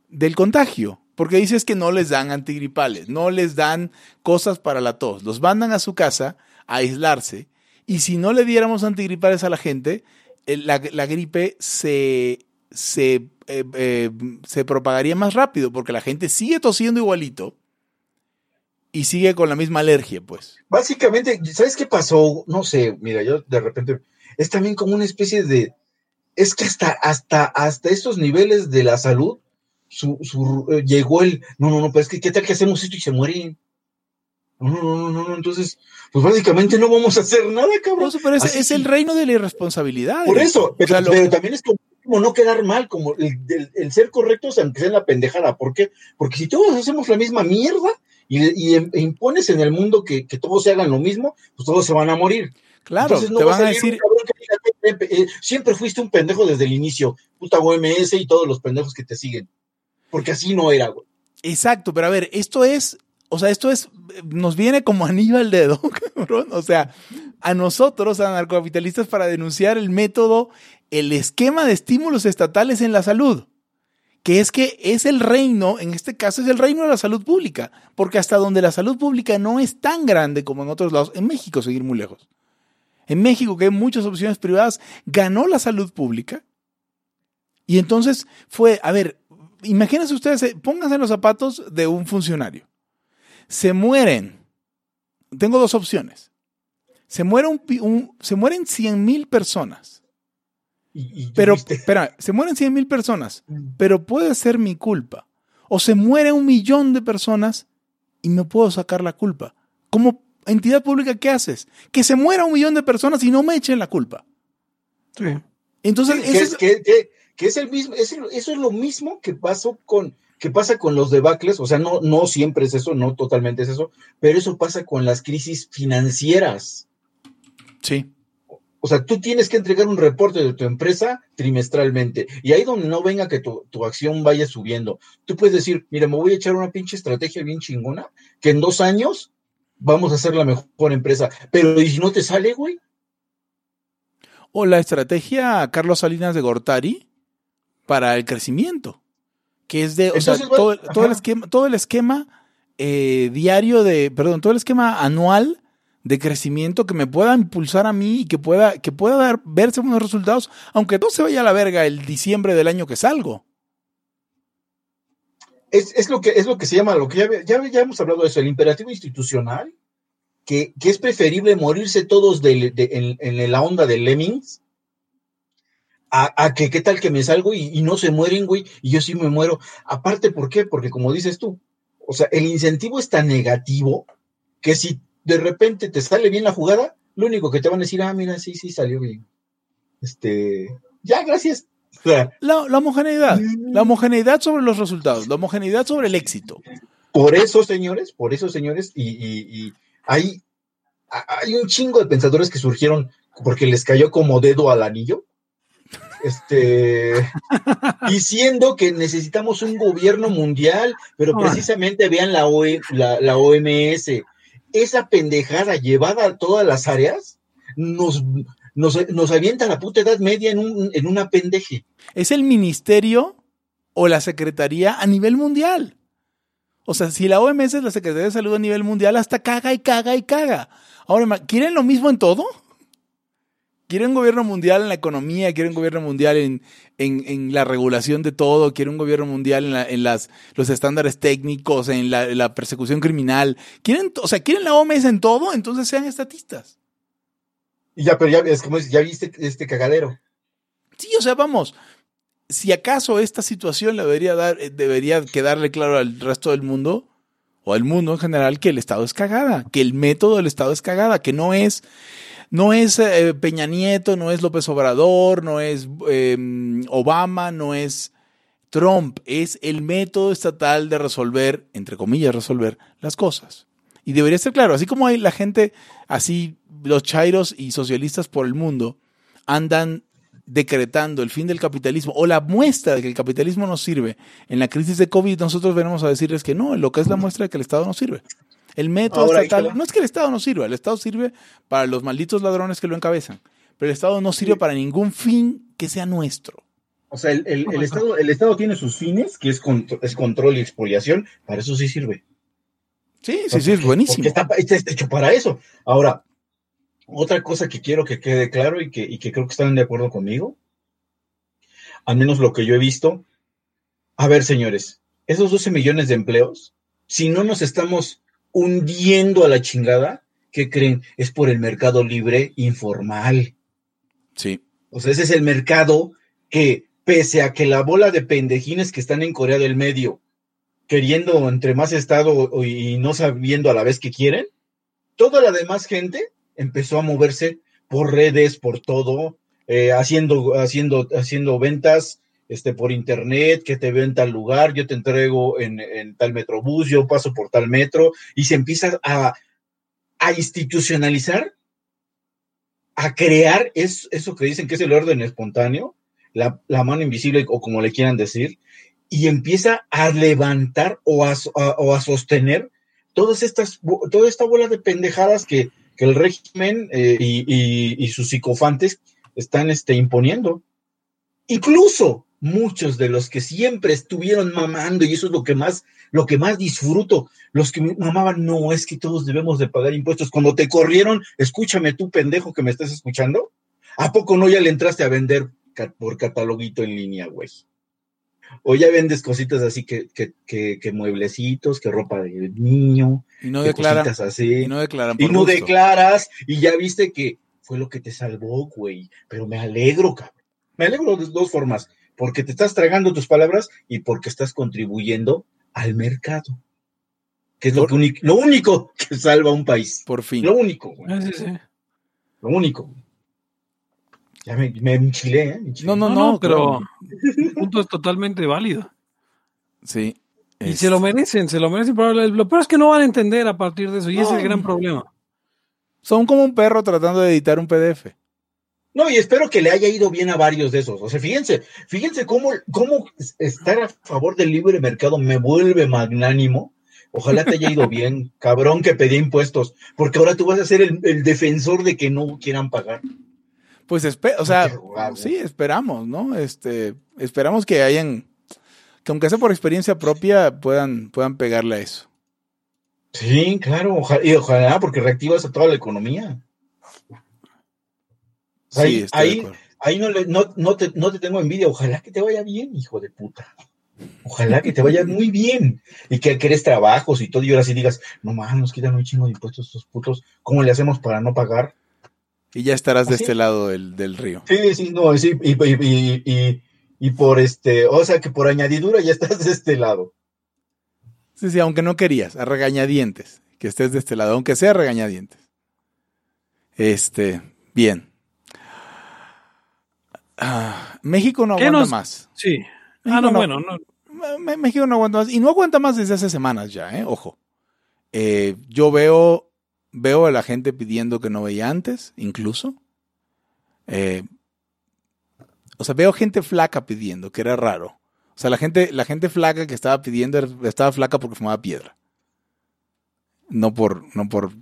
del contagio, porque dices que no les dan antigripales, no les dan cosas para la tos, los mandan a su casa aislarse, y si no le diéramos antigripales a la gente, la, la gripe se, se eh, eh, se propagaría más rápido porque la gente sigue tosiendo igualito y sigue con la misma alergia, pues. Básicamente, ¿sabes qué pasó? No sé, mira, yo de repente es también como una especie de es que hasta hasta hasta estos niveles de la salud su, eh, llegó el no, no, no, pero es que qué tal que hacemos esto y se mueren. No, no, no, no, entonces, pues básicamente no vamos a hacer nada, cabrón. pero es, el reino de la irresponsabilidad. Por eso, pero, pero también es como no quedar mal, como el, ser correctos aunque sea en la pendejada. ¿Por qué? Porque si todos hacemos la misma mierda y, e impones en el mundo que, todos se hagan lo mismo, pues todos se van a morir. Claro, te van a, decir... Eh, siempre fuiste un pendejo desde el inicio, puta OMS y todos los pendejos que te siguen. Porque así no era, güey. Exacto, pero a ver, esto es, o sea, esto es, nos viene como anillo al dedo, cabrón. O sea, a nosotros, a narcocapitalistas, para denunciar el método el esquema de estímulos estatales en la salud, que es que es el reino, en este caso es el reino de la salud pública, porque hasta donde la salud pública no es tan grande como en otros lados, en México seguir muy lejos. En México, que hay muchas opciones privadas, ganó la salud pública. Y entonces fue, a ver, imagínense ustedes, eh, pónganse en los zapatos de un funcionario. Se mueren. Tengo dos opciones. Se, muere un, se mueren 100 mil personas pero, espera, se mueren 100 mil personas, mm. pero puede ser mi culpa. O se muere un millón de personas y me puedo sacar la culpa. Como entidad pública, ¿qué haces? Que se muera un millón de personas y no me echen la culpa. Sí. Entonces, eso, es, el mismo, eso es lo mismo que pasó con, que pasa con los debacles, o sea, no, no siempre es eso, no totalmente es eso, pero eso pasa con las crisis financieras. Sí. O sea, tú tienes que entregar un reporte de tu empresa trimestralmente. Y ahí donde no venga que tu, acción vaya subiendo. Tú puedes decir, mira, me voy a echar una pinche estrategia bien chingona, que en dos años vamos a ser la mejor empresa. Pero ¿y si no te sale, güey? O la estrategia Carlos Salinas de Gortari para el crecimiento. Que es de, o sea, todo, el esquema, todo el esquema eh, diario de, perdón, todo el esquema anual de crecimiento que me pueda impulsar a mí y que pueda, que pueda dar, verse buenos resultados, aunque todo se vaya a la verga el diciembre del año que salgo. Es, lo, que, es lo que se llama, lo que ya, ya, hemos hablado de eso, el imperativo institucional, que, es preferible morirse todos en, la onda de Lemmings, a, que qué tal que me salgo y, y no se mueren, güey, y yo sí me muero. Aparte, ¿por qué? Porque como dices tú, o sea, el incentivo es tan negativo que si de repente te sale bien la jugada, lo único que te van a decir, ah, mira, sí, sí, salió bien. Este, ya, gracias. La, homogeneidad, mm. la homogeneidad sobre los resultados, la homogeneidad sobre el éxito. Por eso, señores, por eso, señores, y, hay, hay un chingo de pensadores que surgieron porque les cayó como dedo al anillo. Este, diciendo que necesitamos un gobierno mundial, pero precisamente vean la, e, la, la OMS, esa pendejada llevada a todas las áreas nos, nos, avienta la puta edad media en, un, en una pendeje. Es el ministerio o la secretaría a nivel mundial. O sea, si la OMS es la Secretaría de Salud a nivel mundial, hasta caga y caga y caga. Ahora, ¿quieren lo mismo en todo? Quieren un gobierno mundial en la economía, quieren un gobierno mundial en, en, la regulación de todo, quieren un gobierno mundial en, en las, los estándares técnicos, en la, persecución criminal. Quieren, o sea, quieren la OMS en todo, entonces sean estatistas. Y ya, pero ya, es como ya viste este cagadero. Sí, o sea, vamos. Si acaso esta situación le debería dar, eh, debería quedarle claro al resto del mundo, o al mundo en general que el Estado es cagada, que el método del Estado es cagada, que no es, no es eh, Peña Nieto, no es López Obrador, no es em, Obama, no es Trump, es el método estatal de resolver, entre comillas, resolver las cosas. Y debería ser claro, así como hay la gente, así los chairos y socialistas por el mundo andan decretando el fin del capitalismo o la muestra de que el capitalismo no sirve en la crisis de COVID, nosotros venimos a decirles que no, lo que es la muestra de que el Estado no sirve. El método estatal, no es que el Estado no sirva, el Estado sirve para los malditos ladrones que lo encabezan, pero el Estado no sirve para ningún fin que sea nuestro. O sea, el, Estado, el Estado tiene sus fines, que es, es control y expoliación, para eso sí sirve. Sí, sí, sí, es buenísimo. está, está, hecho para eso. Ahora, otra cosa que quiero que quede claro y que, y que creo que están de acuerdo conmigo, al menos lo que yo he visto. A ver, señores, esos 12 millones de empleos, si no nos estamos hundiendo a la chingada, ¿qué creen? Es por el mercado libre informal. Sí. O sea, ese es el mercado que, pese a que la bola de pendejines que están en Corea del Medio, queriendo entre más Estado y no sabiendo a la vez que quieren, toda la demás gente empezó a moverse por redes, por todo, eh, haciendo, haciendo, haciendo ventas este, por internet, que te ven tal lugar, yo te entrego en, en, tal metrobús, yo paso por tal metro, y se empieza a, institucionalizar, a crear es, eso que dicen que es el orden espontáneo, la, mano invisible o como le quieran decir, y empieza a levantar o a, o a sostener todas estas, toda esta bola de pendejadas que, que el régimen eh, y, sus psicofantes están este, imponiendo. Incluso muchos de los que siempre estuvieron mamando, y eso es lo que más, lo que más disfruto, los que mamaban, no, es que todos debemos de pagar impuestos. Cuando te corrieron, escúchame tú, pendejo, que me estás escuchando, ¿a poco no ya le entraste a vender por cataloguito en línea, güey? o ya vendes cositas así que, que, que, mueblecitos, que ropa de niño, y no declaras así. Y no declaran. y no declaras, y ya viste que fue lo que te salvó, güey. Pero me alegro, cabrón. Me alegro de dos formas, porque te estás tragando tus palabras y porque estás contribuyendo al mercado. Que es lo, lo único que salva a un país. Por fin. Lo único, güey. Ah, lo único. Ya me, me enchilé, ¿eh? No, no, no, pero el punto es totalmente válido. Sí. Y se lo merecen, se lo merecen. Pero lo peor es que no van a entender a partir de eso, y ese es el gran problema. Son como un perro tratando de editar un PDF. No, y espero que le haya ido bien a varios de esos. O sea, fíjense, fíjense cómo, cómo estar a favor del libre mercado me vuelve magnánimo. Ojalá te haya ido bien, cabrón que pedía impuestos, porque ahora tú vas a ser el, el defensor de que no quieran pagar. Pues, o sea, sí, esperamos, ¿no? Este, esperamos que hayan, que aunque sea por experiencia propia, puedan, puedan pegarle a eso. Sí, claro, ojalá, y ojalá, porque reactivas a toda la economía. Sí, ahí, ahí, no, le, no, no, te, no te tengo envidia, ojalá que te vaya bien, hijo de puta. Ojalá que te vaya muy bien y que querés trabajos y todo, y ahora sí digas, no mames, nos quitan un chingo de impuestos estos putos, ¿cómo le hacemos para no pagar? Y ya estarás de este lado del, río. Sí, sí, no, sí, y, por este, o sea que por añadidura ya estás de este lado. Sí, sí, aunque no querías, a regañadientes, que estés de este lado, aunque sea regañadientes. Este, bien. Ah, México no aguanta más. Sí. ah, no, bueno, no. México no aguanta más. Y no aguanta más desde hace semanas ya, ¿eh? Ojo. Eh, yo veo Veo a la gente pidiendo que no veía antes, incluso. Eh, o sea, veo gente flaca pidiendo, que era raro. O sea, la gente, la gente flaca que estaba pidiendo estaba flaca porque fumaba piedra. No por, no por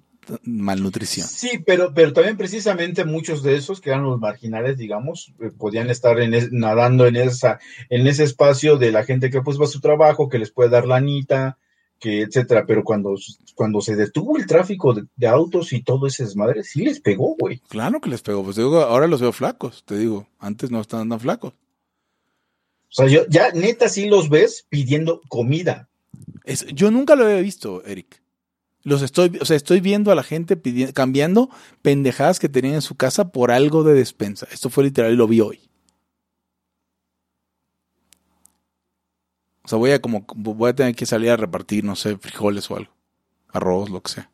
malnutrición. Sí, pero, pero también precisamente muchos de esos que eran los marginales, digamos, eh, podían estar en nadando en esa, en ese espacio de la gente que pues va a su trabajo, que les puede dar la anita, que etcétera, pero cuando, cuando se detuvo el tráfico de, autos y todo ese desmadre, sí les pegó, güey. Claro que les pegó, pues digo, ahora los veo flacos, te digo, antes no estaban tan flacos. O sea, yo ya neta sí los ves pidiendo comida. Es, yo nunca lo había visto, Eric. Los estoy, o sea, estoy viendo a la gente pidiendo, cambiando pendejadas que tenían en su casa por algo de despensa. Esto fue literal y lo vi hoy. O sea, voy a como voy a tener que salir a repartir, no sé, frijoles o algo, arroz, lo que sea.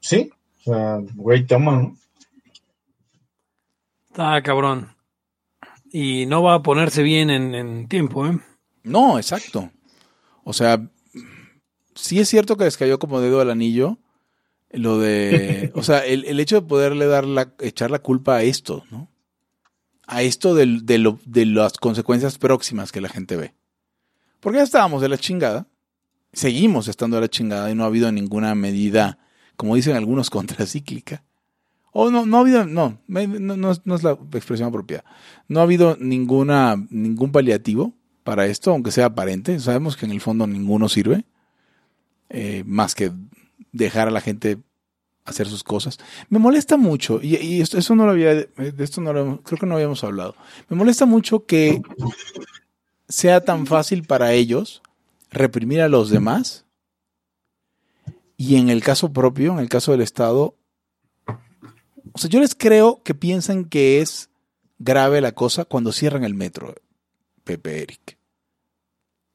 Sí, o sea, güey, toma, ¿no? Está cabrón. Y no va a ponerse bien en, en tiempo, ¿eh? No, exacto. O sea, sí es cierto que les cayó como dedo al anillo lo de, o sea, el, el, hecho de poderle dar la, echar la culpa a esto, ¿no? A esto de, de, lo, de las consecuencias próximas que la gente ve. Porque ya estábamos de la chingada, seguimos estando de la chingada y no ha habido ninguna medida, como dicen algunos, contracíclica. O no, no ha habido, no, no, no, no es la expresión apropiada. No ha habido ninguna, ningún paliativo para esto, aunque sea aparente. Sabemos que en el fondo ninguno sirve, eh, más que dejar a la gente hacer sus cosas. Me molesta mucho, y, esto, eso no lo había, de esto no lo, creo que no habíamos hablado. Me molesta mucho que sea tan fácil para ellos reprimir a los demás y en el caso propio, en el caso del Estado, o sea, yo les creo que piensan que es grave la cosa cuando cierran el metro, Pepe Eric.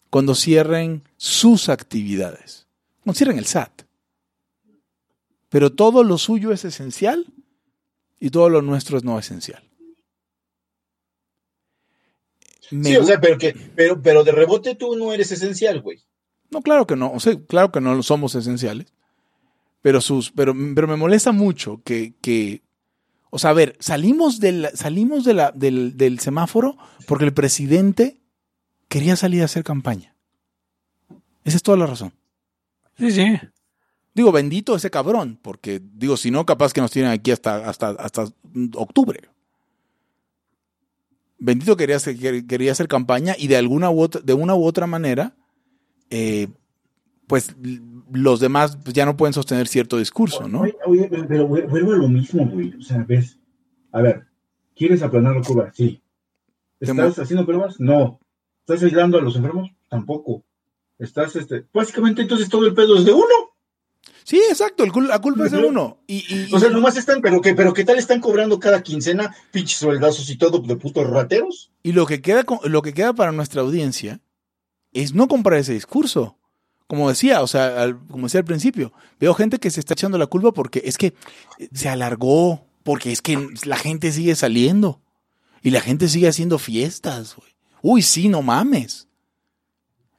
Cuando cierren sus actividades. Cierren el SAT. Pero todo lo suyo es esencial y todo lo nuestro es no esencial. Me sí, o sea, pero, que, pero, pero de rebote tú no eres esencial, güey. No, claro que no. O sea, claro que no somos esenciales. Pero, sus, pero, pero me molesta mucho que, que o sea, a ver, salimos, del, salimos de la, del, del semáforo porque el presidente quería salir a hacer campaña. Esa es toda la razón. Sí, sí. Digo, bendito ese cabrón, porque digo, si no, capaz que nos tienen aquí hasta, hasta, hasta octubre. Bendito quería hacer, quería hacer campaña y de alguna u otra, de una u otra manera, eh, pues los demás ya no pueden sostener cierto discurso, ¿no? Oye, pero vuelvo a lo mismo, güey. O sea, ves, a ver, ¿quieres aplanar la curva? Sí. ¿Estás haciendo pruebas? No. ¿Estás ayudando a los enfermos? Tampoco. Estás, este, básicamente entonces todo el pedo es de uno. Sí, exacto, el, la culpa es de uno. Y, y, o sea, nomás están, pero que, pero qué tal están cobrando cada quincena pinches soldazos y todo de putos rateros. Y lo que queda, lo que queda para nuestra audiencia es no comprar ese discurso. Como decía, o sea, al, como decía al principio, veo gente que se está echando la culpa porque es que se alargó, porque es que la gente sigue saliendo y la gente sigue haciendo fiestas. Güey. Uy, sí, no mames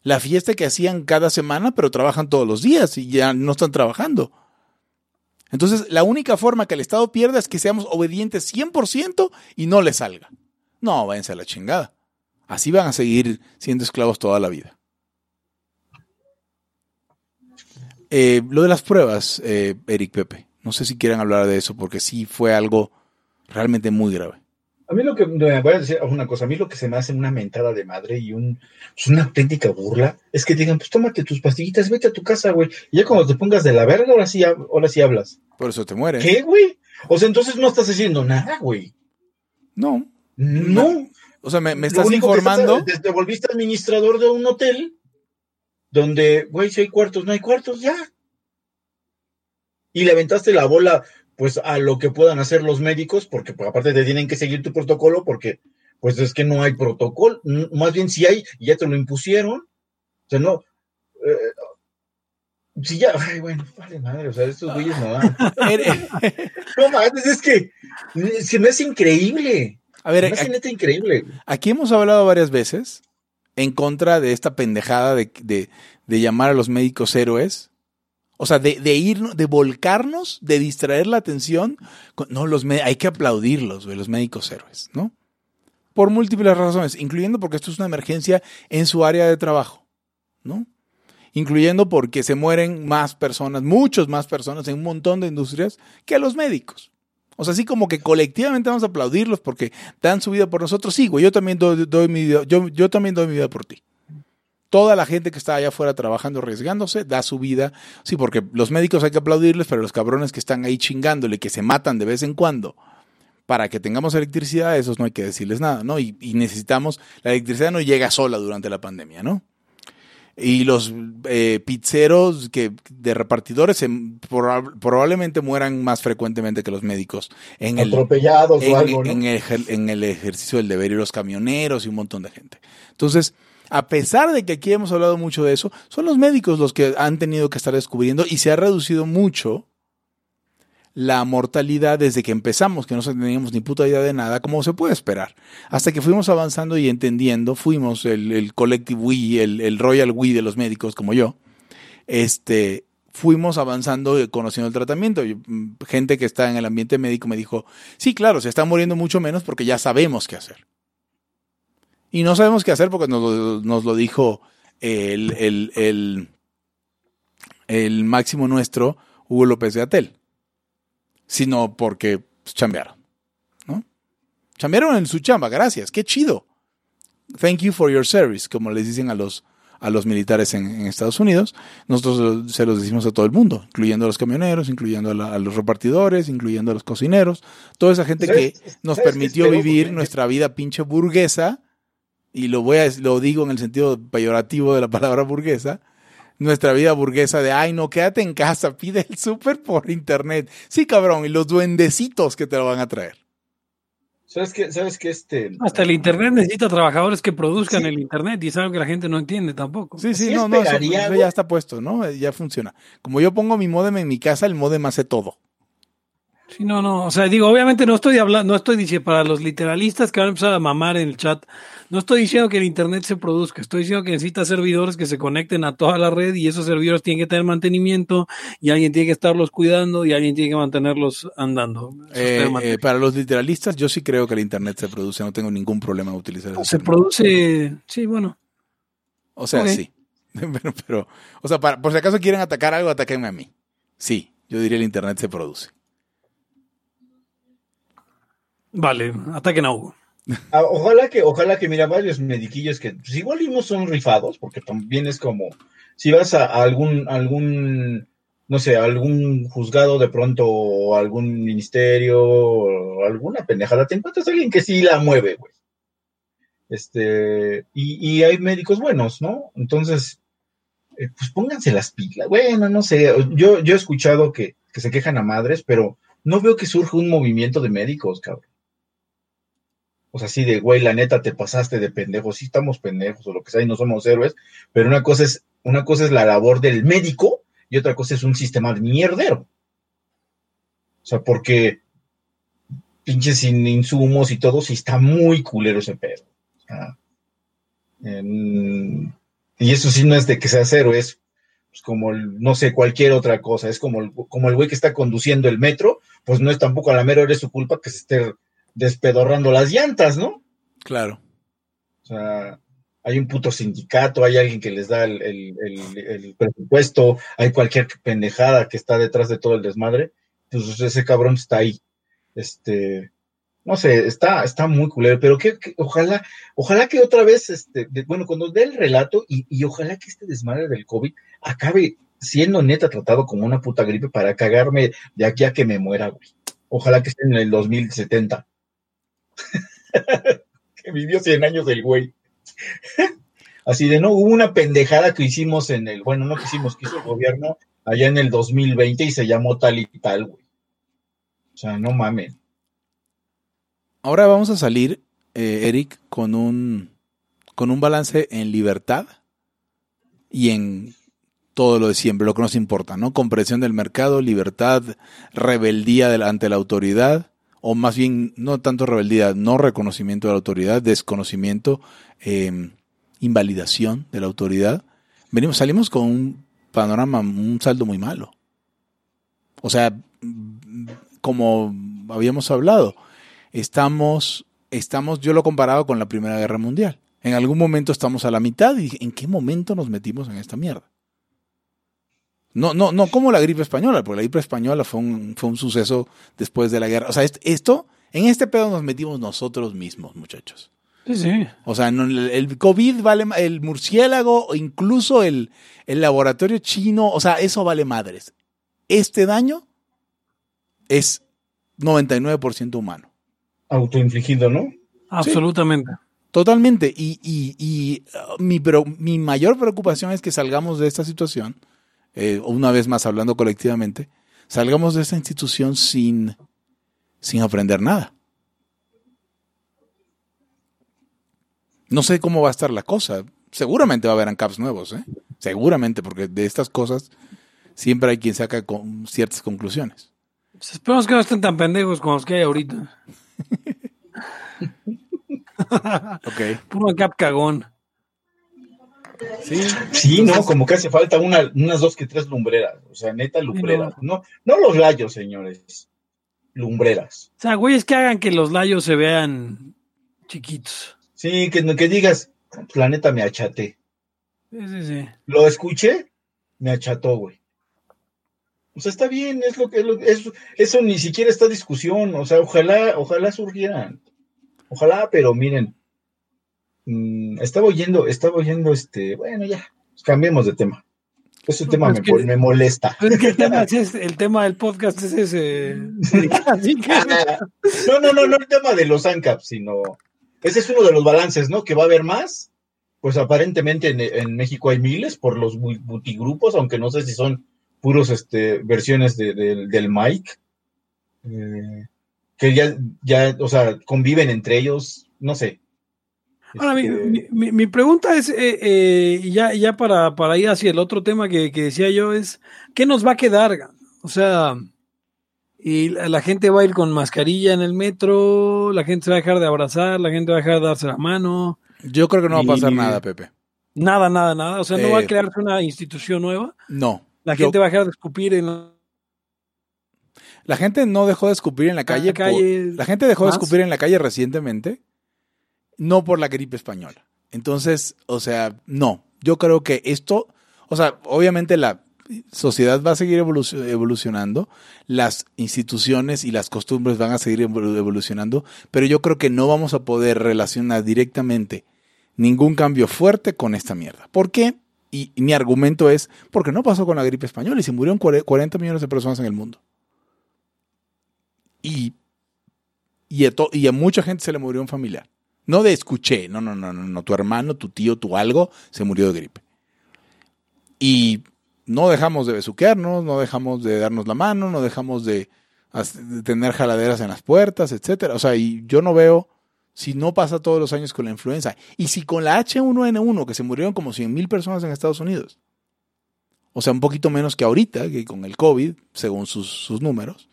la fiesta que hacían cada semana, pero trabajan todos los días y ya no están trabajando. Entonces, la única forma que el Estado pierda es que seamos obedientes 100% y no le salga. No, váyanse a la chingada. Así van a seguir siendo esclavos toda la vida. Eh, lo de las pruebas, eh, Eric Pepe. No sé si quieren hablar de eso porque sí fue algo realmente muy grave. A mí lo que, voy a decir una cosa, a mí lo que se me hace una mentada de madre y un, pues, una auténtica burla es que digan, pues tómate tus pastillitas, vete a tu casa, güey. Y ya cuando te pongas de la verga, ahora sí, ahora sí hablas. Por eso te mueres. ¿Qué, güey? O sea, entonces no estás haciendo nada, güey. No. No. O sea, me, estás informando. te volviste administrador de un hotel donde, güey, si hay cuartos, no hay cuartos, ya. Y le aventaste la bola pues a lo que puedan hacer los médicos, porque pues, aparte te tienen que seguir tu protocolo, porque pues es que no hay protocolo, más bien si hay, ya te lo impusieron, o sea, no, eh, si ya, ay, bueno, vale madre, o sea, estos güeyes no van. no mames, es que se me hace increíble. A ver, se me hace increíble. Aquí hemos hablado varias veces en contra de esta pendejada de, de, de llamar a los médicos héroes o sea, de, de ir, de volcarnos, de distraer la atención. No, los hay que aplaudirlos, los médicos héroes, ¿no? Por múltiples razones, incluyendo porque esto es una emergencia en su área de trabajo, ¿no? Incluyendo porque se mueren más personas, muchas más personas en un montón de industrias que los médicos. O sea, así como que colectivamente vamos a aplaudirlos porque dan su vida por nosotros. Sí, güey, yo también doy, doy mi vida, yo, yo también doy mi vida por ti toda la gente que está allá afuera trabajando, arriesgándose, da su vida. Sí, porque los médicos hay que aplaudirles, pero los cabrones que están ahí chingándole, que se matan de vez en cuando, para que tengamos electricidad, esos no hay que decirles nada, ¿no? Y, necesitamos, la electricidad no llega sola durante la pandemia, ¿no? Y los eh, pizzeros que, de repartidores probablemente mueran más frecuentemente que los médicos. En Atropellados el, o algo, en, el, en el ejercicio del deber y los camioneros y un montón de gente. Entonces, a pesar de que aquí hemos hablado mucho de eso, son los médicos los que han tenido que estar descubriendo y se ha reducido mucho la mortalidad desde que empezamos, que no teníamos ni puta idea de nada, como se puede esperar. Hasta que fuimos avanzando y entendiendo, fuimos el, el Collective We, el, el Royal We de los médicos, como yo, este, fuimos avanzando y conociendo el tratamiento. Mm, gente que está en el ambiente médico me dijo, sí, claro, se está muriendo mucho menos porque ya sabemos qué hacer. Y no sabemos qué hacer porque nos, nos lo dijo el, el, el, el, máximo nuestro, Hugo López de Atel, sino porque pues, chambearon. ¿no? Chambearon en su chamba, gracias, qué chido. Thank you for your service, como les dicen a los, a los militares en, Estados Unidos, nosotros se los decimos a todo el mundo, incluyendo a los camioneros, incluyendo a, los repartidores, incluyendo a los cocineros, toda esa gente que nos permitió vivir nuestra vida pinche burguesa, y lo voy a lo digo en el sentido peyorativo de la palabra burguesa, nuestra vida burguesa de, ay, no, quédate en casa, pide el súper por internet. Sí, cabrón, y los duendecitos que te lo van a traer. ¿Sabes qué? ¿Sabes qué? Este... Hasta el Internet necesita trabajadores que produzcan el Internet y es algo que la gente no entiende tampoco. Sí, sí, no, no, eso, ya está puesto, ¿no? Ya funciona. Como yo pongo mi modem en mi casa, el modem hace todo. Sí, no, no, o sea, digo, obviamente no estoy hablando, no estoy diciendo para los literalistas que van a empezar a mamar en el chat, no estoy diciendo que el Internet se produzca, estoy diciendo que necesita servidores que se conecten a toda la red y esos servidores tienen que tener mantenimiento y alguien tiene que estarlos cuidando y alguien tiene que mantenerlos andando. Eh, eh, para los literalistas, yo sí creo que el Internet se produce, no tengo ningún problema en utilizar eso. Se produce, sí, bueno. O sea, sí. Pero, o sea, por si acaso quieren atacar algo, ataquenme a mí. Sí, yo diría el Internet se produce. Vale, ataquen a Hugo. Ah, ojalá que, ojalá que, mira, varios mediquillos que pues igual son rifados, porque también es como, si vas a, algún, algún, no sé, algún juzgado de pronto, o algún ministerio, o alguna pendejada, te encuentras a alguien que sí la mueve, güey. Este, y, hay médicos buenos, ¿no? Entonces, eh, pues pónganse las pilas. Bueno, no sé, yo, yo he escuchado que, que se quejan a madres, pero no veo que surja un movimiento de médicos, cabrón. O sea, así de, güey, la neta te pasaste de pendejos, sí estamos pendejos o lo que sea y no somos héroes, pero una cosa es, una cosa es la labor del médico y otra cosa es un sistema de mierdero. O sea, porque pinches sin insumos y todo, sí está muy culero ese pedo. y eso sí no es de que sea cero, es pues, como el, no sé, cualquier otra cosa. Es como el, como el güey que está conduciendo el metro, pues no es tampoco a la mera eres su culpa que se esté despedorrando las llantas, ¿no? Claro. O sea, hay un puto sindicato, hay alguien que les da el, presupuesto, hay cualquier pendejada que está detrás de todo el desmadre, pues ese cabrón está ahí. Este, no sé, está, está muy culero, pero que, ojalá, ojalá que otra vez, este, bueno, cuando dé el relato y, y, ojalá que este desmadre del COVID acabe siendo neta tratado como una puta gripe para cagarme de aquí a que me muera, güey. Ojalá que esté en el 2070. que vivió 100 años el güey. Así de no, hubo una pendejada que hicimos en el, bueno, no que hicimos, que hizo el gobierno allá en el 2020 y se llamó tal y tal, güey. O sea, no mames. Ahora vamos a salir, eh, Eric, con un, con un balance en libertad y en todo lo de siempre, lo que nos importa, ¿no? Comprensión del mercado, libertad, rebeldía ante la autoridad, o más bien no tanto rebeldía, no reconocimiento de la autoridad, desconocimiento, em, invalidación de la autoridad, venimos, salimos con un panorama, un saldo muy malo. O sea, como habíamos hablado, estamos, estamos, yo lo comparaba con la Primera Guerra Mundial. En algún momento estamos a la mitad y ¿en qué momento nos metimos en esta mierda? No, no, no como la gripe española, porque la gripe española fue un, fue un suceso después de la guerra. O sea, esto, en este pedo nos metimos nosotros mismos, muchachos. Sí, sí. O sea, el COVID vale, el murciélago o incluso el, el laboratorio chino, o sea, eso vale madres. Este daño es 99% humano. Autoinfligido, ¿no? Absolutamente. totalmente. Y, y, y uh, mi, pero, mi mayor preocupación es que salgamos de esta situación eh, una vez más hablando colectivamente, salgamos de esta institución sin, sin aprender nada. No sé cómo va a estar la cosa. seguramente va a haber ANCAPs nuevos, ¿eh? Seguramente, porque de estas cosas siempre hay quien saca con ciertas conclusiones. Pues esperemos que no estén tan pendejos como los que hay ahorita. Ok. Puro ANCAP cagón. Sí, Sí, no, como que hace falta una, unas dos que tres lumbreras. O sea, neta, lumbreras. No, no los layos, señores. Lumbreras. O sea, güeyes que hagan que los layos se vean chiquitos. Sí, que, que digas, la neta me achaté. Sí, sí, sí. Lo escuché, me acható, güey. O sea, está bien, es lo que es lo- es- eso ni siquiera está discusión. O sea, ojalá, ojalá surgieran. Ojalá, pero miren. Mm, estaba oyendo, estaba oyendo este, bueno, ya, cambiemos de tema. Ese No, tema es me, que- me molesta. Es que el tema, es ese, el tema del podcast es ese. No, no, no, no el tema de los ANCAPs, sino ese es uno de los balances, ¿no? Que va a haber más. Pues aparentemente en, en México hay miles por los bu- butigrupos, aunque no sé si son puros este, versiones de- del- del Mike. Eh, que ya, ya, o sea, conviven entre ellos, no sé. Ahora, mi, Este, mi- mi- mi pregunta es, eh, eh, ya, ya para, para ir hacia el otro tema que, que decía yo, es, ¿qué nos va a quedar? O sea, y la, la gente va a ir con mascarilla en el metro, la gente se va a dejar de abrazar, la gente va a dejar de darse la mano, yo creo que no va a pasar Y- nada, Pepe. nada, nada, nada. O sea, no Eh, va a crearse una institución nueva, No. la Yo- gente va a dejar de escupir en la La gente no dejó de escupir en la calle. por- calle la gente dejó más. de escupir en la calle recientemente, no por la gripe española. Entonces, o sea, no. Yo creo que esto, o sea, obviamente la sociedad va a seguir evolu- evolucionando, las instituciones y las costumbres van a seguir evolu- evolucionando, pero yo creo que no vamos a poder relacionar directamente ningún cambio fuerte con esta mierda. ¿Por qué? Y, mi argumento es, porque no pasó con la gripe española y se murieron cuare- 40 millones de personas en el mundo. Y, a y a mucha gente se le murió un familiar. No de escuché, no, no, no, no, no, tu hermano, tu tío, tu algo se murió de gripe. Y no dejamos de besuquearnos, no dejamos de darnos la mano, no dejamos de, tener jaladeras en las puertas, etcétera. O sea, y yo no veo si no pasa todos los años con la influenza. Y si con la H1N1, que se murieron como 100 mil personas en Estados Unidos. O sea, un poquito menos que ahorita, que con el COVID, según sus, sus números.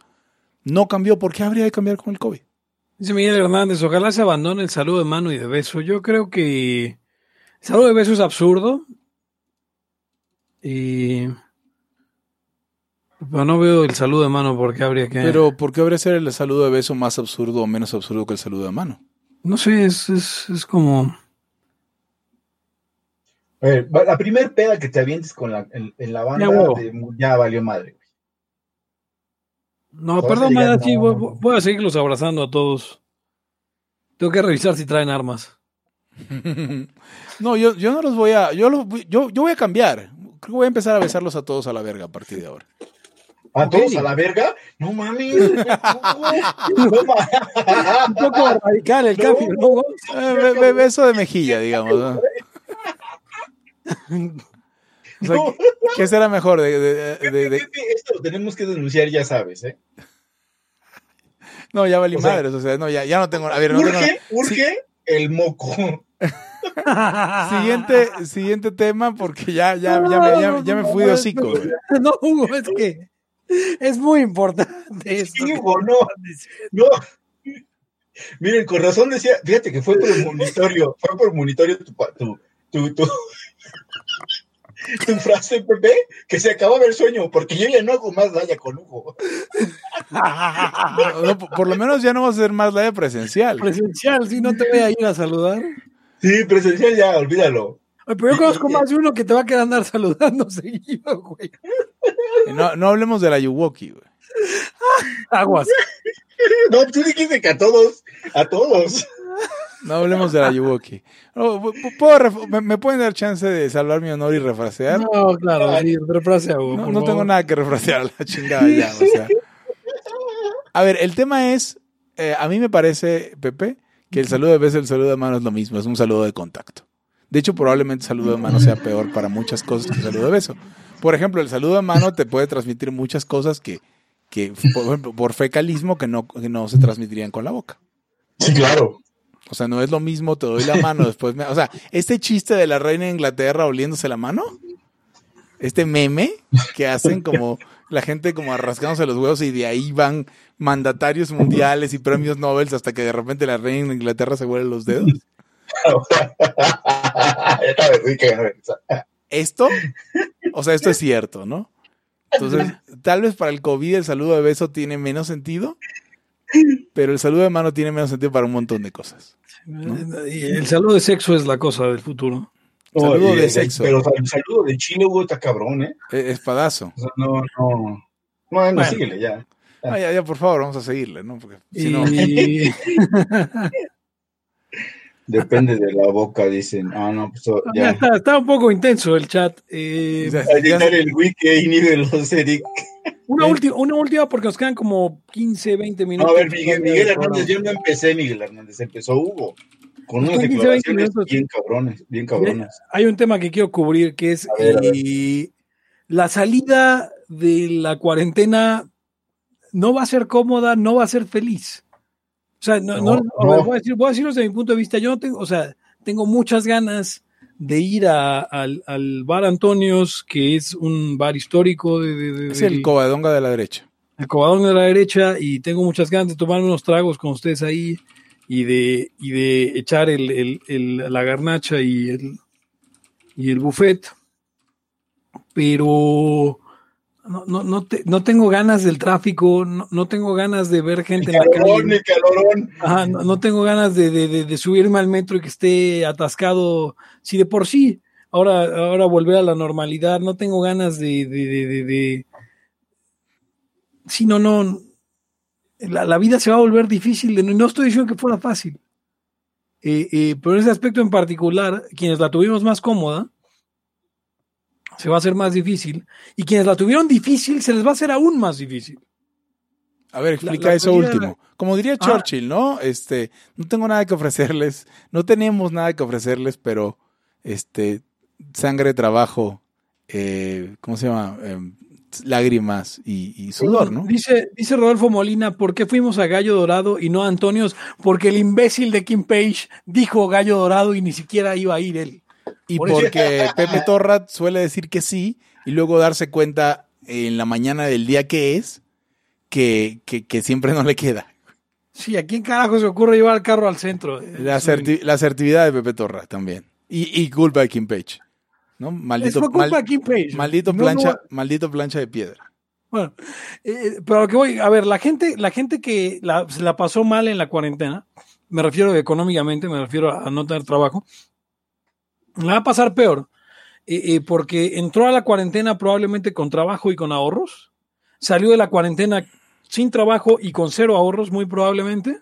No cambió. ¿Por qué habría de cambiar con el COVID? Dice Miguel Hernández, ojalá se abandone el saludo de mano y de beso. Yo creo que el saludo de beso es absurdo. Y... Pero no veo el saludo de mano porque habría que... Pero, ¿por qué habría ser el saludo de beso más absurdo o menos absurdo que el saludo de mano? No sé, es, es, es como... a ver, la primer peda que te avientes con la, en, en la banda Ya, de- ya valió madre. No, perdón, no. voy, voy a seguirlos abrazando a todos. Tengo que revisar si traen armas. no, yo, yo no los voy a. Yo, los voy- yo, yo voy a cambiar. Creo que voy a empezar a besarlos a todos a la verga a partir de ahora. ¿A todos a la verga? No mames. Un poco radical el cambio, ¿no? Eh, be- be- beso de mejilla, digamos. ¿no? O sea, No. ¿qué- ¿Qué será mejor? De, de- de- de- Pepe, Esto lo tenemos que denunciar, ya sabes, ¿eh? no, ya valí O sea, madres. O sea, no, ya, ya no tengo. A ver, no tengo. Urge, urge el moco. Siguiente, siguiente tema, porque ya, ya, ya, me, ya, ya me fui de hocico. No, Hugo, es que es muy importante esto. Sí, Hugo, no. No. Miren, con razón decía, fíjate que fue por el monitorio, fue por monitorio tu, pa- tu, tu, tu, tu frase, Pepe, que se acababa el sueño, porque yo ya no hago más daya con Hugo. No, por lo menos ya no vas a hacer más la de presencial. Presencial, si no te voy a ir a saludar. Sí, presencial ya, olvídalo. Pero yo conozco más de uno que te va a quedar andar saludando seguido, güey. No, no hablemos de la Yuwoki, güey. Aguas. No, tú dijiste que a todos, a todos. No hablemos de la Yuwoki. No, me, me pueden dar chance de salvar mi honor y refrasear? No, No, claro, sí, refrase a Hugo. por no tengo nada que refrasear a la chingada ya. O sea. A ver, el tema es, eh, a mí me parece, Pepe, que el saludo de beso y el saludo de mano es lo mismo, es un saludo de contacto. De hecho, probablemente el saludo de mano sea peor para muchas cosas que el saludo de beso. Por ejemplo, el saludo de mano te puede transmitir muchas cosas que, que por ejemplo, por fecalismo que no, que no se transmitirían con la boca. Sí, claro. O sea, no es lo mismo, te doy la mano después. Me... O sea, este chiste de la reina de Inglaterra oliéndose la mano, este meme que hacen como la gente como arrascándose los huevos y de ahí van mandatarios mundiales y premios Nobel hasta que de repente la reina de Inglaterra se huele los dedos. esto, o sea, esto es cierto, ¿no? Entonces, tal vez para el COVID el saludo de beso tiene menos sentido, pero el saludo de mano tiene menos sentido para un montón de cosas. Y el saludo de sexo es la cosa del futuro. saludo de sexo. Pero el saludo de Chile, hubo está cabrón, ¿eh? E, espadazo. no, no. Bueno, síguele ya. Ah, ya, ya, por favor, vamos a seguirle, ¿no? Porque si no. Depende de la boca, dicen. Ah, no, pues ya. Está, está, un poco intenso el chat. Eh, el wiki de los Eric. Una, última, una última porque nos quedan como 15, 20 minutos. a ver, Miguel, Miguel Hernández, yo no empecé, Miguel Hernández, empezó Hugo. Con unas declaraciones bien cabrones, bien cabrones. Hay un tema que quiero cubrir que es eh, la salida de la cuarentena no va a ser cómoda, no va a ser feliz. O sea, no, no, voy, a decir, voy, a decirlo desde mi punto de vista. Yo no tengo, o sea, tengo muchas ganas de ir a, al, al, bar Antonios, que es un bar histórico. De, es el Covadonga de la derecha. El Covadonga de la derecha, y tengo muchas ganas de tomarme unos tragos con ustedes ahí y de, y de echar el, el, el, la garnacha y el, y el buffet. Pero no, no, no, no tengo ganas del tráfico, no, no tengo ganas de ver gente en la calle. Ajá, no, no, tengo ganas de, de, de, subirme al metro y que esté atascado. Si de por sí, ahora, ahora volver a la normalidad, no tengo ganas de. de, de sí, no, no. La, la, vida se va a volver difícil. No estoy diciendo que fuera fácil. Eh, eh, pero en ese aspecto en particular, quienes la tuvimos más cómoda, se va a hacer más difícil. Y quienes la tuvieron difícil, se les va a hacer aún más difícil. A ver, explica eso último. Como diría ah. Churchill, ¿no? Este, no tengo nada que ofrecerles, no tenemos nada que ofrecerles, pero este, sangre, trabajo, eh, ¿cómo se llama? Em, lágrimas y, sudor, ¿no? Dice, dice Rodolfo Molina, ¿por qué fuimos a Gallo Dorado y no a Antonios? Porque el imbécil de Kim Page dijo Gallo Dorado y ni siquiera iba a ir él. Y porque Pepe Torrat suele decir que sí y luego darse cuenta en la mañana del día que es que, que, siempre no le queda. Sí, ¿a quién carajo se ocurre llevar el carro al centro? La, asertividad de Pepe Torrat también. Y, y culpa de Kim Page. ¿no? Maldito, culpa de Kim Page. Maldito, plancha, maldito plancha de piedra. Bueno, eh, pero lo que voy, a ver, la gente, la gente que la, se la pasó mal en la cuarentena, me refiero económicamente, me refiero a no tener trabajo, le va a pasar peor, eh, eh, porque entró a la cuarentena probablemente con trabajo y con ahorros, salió de la cuarentena sin trabajo y con cero ahorros muy probablemente,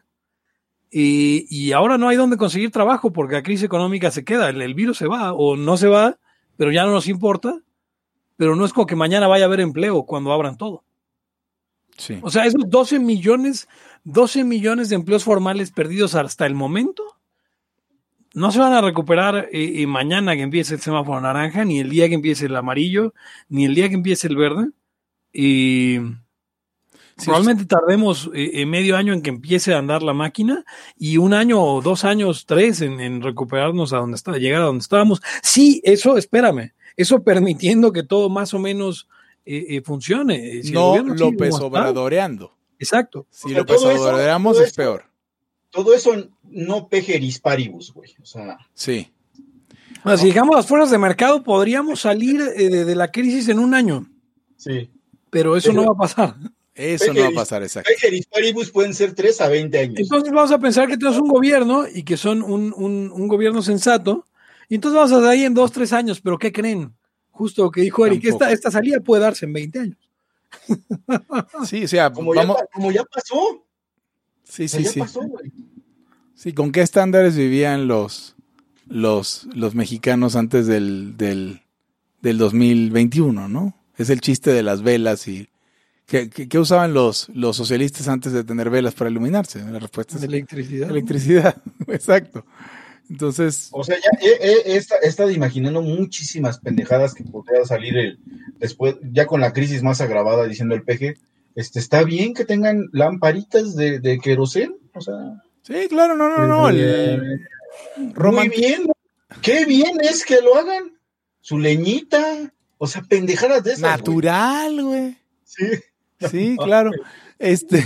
y, ahora no hay dónde conseguir trabajo porque la crisis económica se queda, el, virus se va o no se va, pero ya no nos importa, pero no es como que mañana vaya a haber empleo cuando abran todo. Sí. O sea, esos 12 millones, 12 millones de empleos formales perdidos hasta el momento no se van a recuperar eh, eh, mañana que empiece el semáforo naranja, ni el día que empiece el amarillo, ni el día que empiece el verde. Y probablemente tardemos eh, medio año en que empiece a andar la máquina y un año o dos años, tres en, recuperarnos a donde está, llegar a donde estábamos. Sí, eso, espérame, eso permitiendo que todo más o menos funcione. no López Obradoreando. Exacto. Si López Obradoreamos es peor todo eso no pejeris paribus, güey. O sea. Sí. si digamos las fuerzas de mercado, podríamos salir eh, de, la crisis en un año. Sí. Pero eso no va a pasar. Eso no va a pasar, exacto. Pejeris paribus pueden ser 3 a 20 años. Entonces vamos a pensar que tenemos un gobierno y que son un, un, gobierno sensato. Y entonces vamos a estar ahí en 2, 3 años. Pero ¿qué creen? Justo lo que dijo Eric, esta, esta salida puede darse en 20 años. Sí, o sea, como, ya, como ya pasó. Sí, sí, sí. Sí, ¿con qué estándares vivían los, los, los mexicanos antes del, del, del 2021, no? Es el chiste de las velas y... ¿Qué, qué, usaban los, los socialistas antes de tener velas para iluminarse? La respuesta es... Electricidad. Electricidad, exacto. Entonces... O sea, ya he, estado imaginando muchísimas pendejadas que podría salir el, después, ya con la crisis más agravada, diciendo el peje, este, está bien que tengan lamparitas de, de querosén, o sea. Sí, claro, no, no, no. Muy bien, qué bien es que lo hagan. Su leñita, o sea, pendejadas de esas. Natural, güey. Sí. Sí, claro. Este,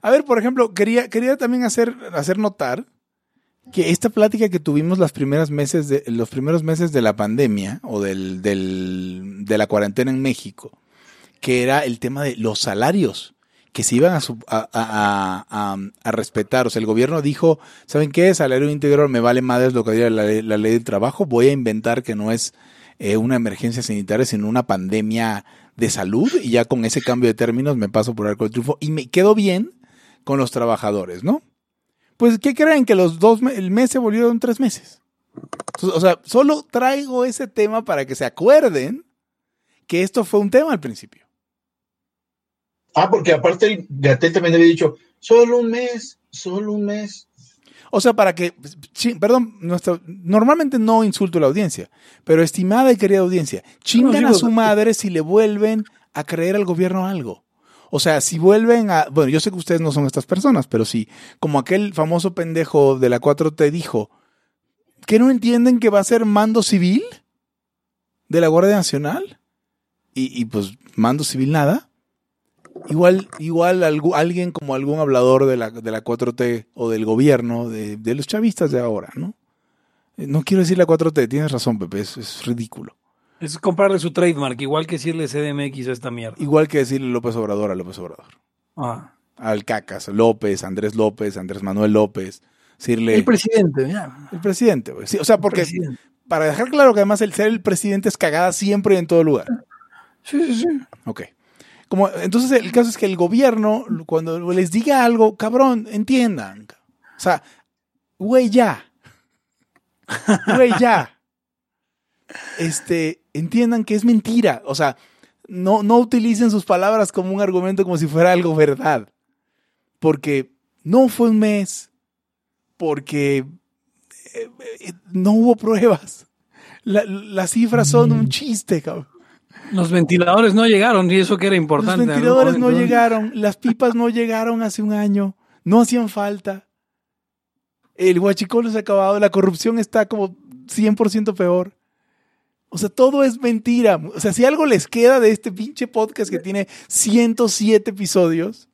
a ver, por ejemplo, quería, quería también hacer, hacer notar que esta plática que tuvimos las primeras meses de, los primeros meses de la pandemia o del, del, de la cuarentena en México, que era el tema de los salarios que se iban a, a, a, respetar. O sea, el gobierno dijo, ¿saben qué? Salario íntegro me vale madres lo que diga la, ley del trabajo. Voy a inventar que no es eh, una emergencia sanitaria, sino una pandemia de salud. Y ya con ese cambio de términos me paso por arco de triunfo y me quedo bien con los trabajadores, ¿no? Pues, ¿qué creen? Que los dos, el mes se volvió en tres meses. O sea, solo traigo ese tema para que se acuerden que esto fue un tema al principio. Ah, porque aparte el Gatel también había dicho, solo un mes, solo un mes. O sea, para que, perdón, normalmente no insulto a la audiencia, pero estimada y querida audiencia, chingan a su madre si le vuelven a creer al gobierno algo. O sea, si vuelven a, bueno, yo sé que ustedes no son estas personas, pero sí, como aquel famoso pendejo de la 4T dijo, ¿que no entienden que va a ser mando civil de la Guardia Nacional? Y, y pues mando civil nada. Igual, igual alguien como algún hablador de la, de la 4T o del gobierno, de, los chavistas de ahora, ¿no? Eh, no quiero decir la 4T, tienes razón, Pepe, es, ridículo. Es comprarle su trademark, igual que decirle CDMX a esta mierda. Igual que decirle López Obrador a López Obrador. Ah. Al Cacas, López, Andrés López, Andrés Manuel López. Decirle, el presidente, ya. El presidente, güey. Sí, o sea, porque para dejar claro que además el ser el presidente es cagada siempre y en todo lugar. Sí, sí, sí. Ok. Como, entonces el caso es que el gobierno, cuando les diga algo, cabrón, entiendan. O sea, güey, ya. Güey, ya. Este, entiendan que es mentira. O sea, no, no utilicen sus palabras como un argumento como si fuera algo verdad. Porque no fue un mes. Porque eh, eh, no hubo pruebas. las cifras son un chiste, cabrón. Los ventiladores no llegaron y eso que era importante. Los ventiladores no, llegaron, las pipas no llegaron hace un año, no hacían falta. El huachicol se ha acabado, la corrupción está como 100% peor. O sea, todo es mentira. O sea, si algo les queda de este pinche podcast que tiene 107 episodios,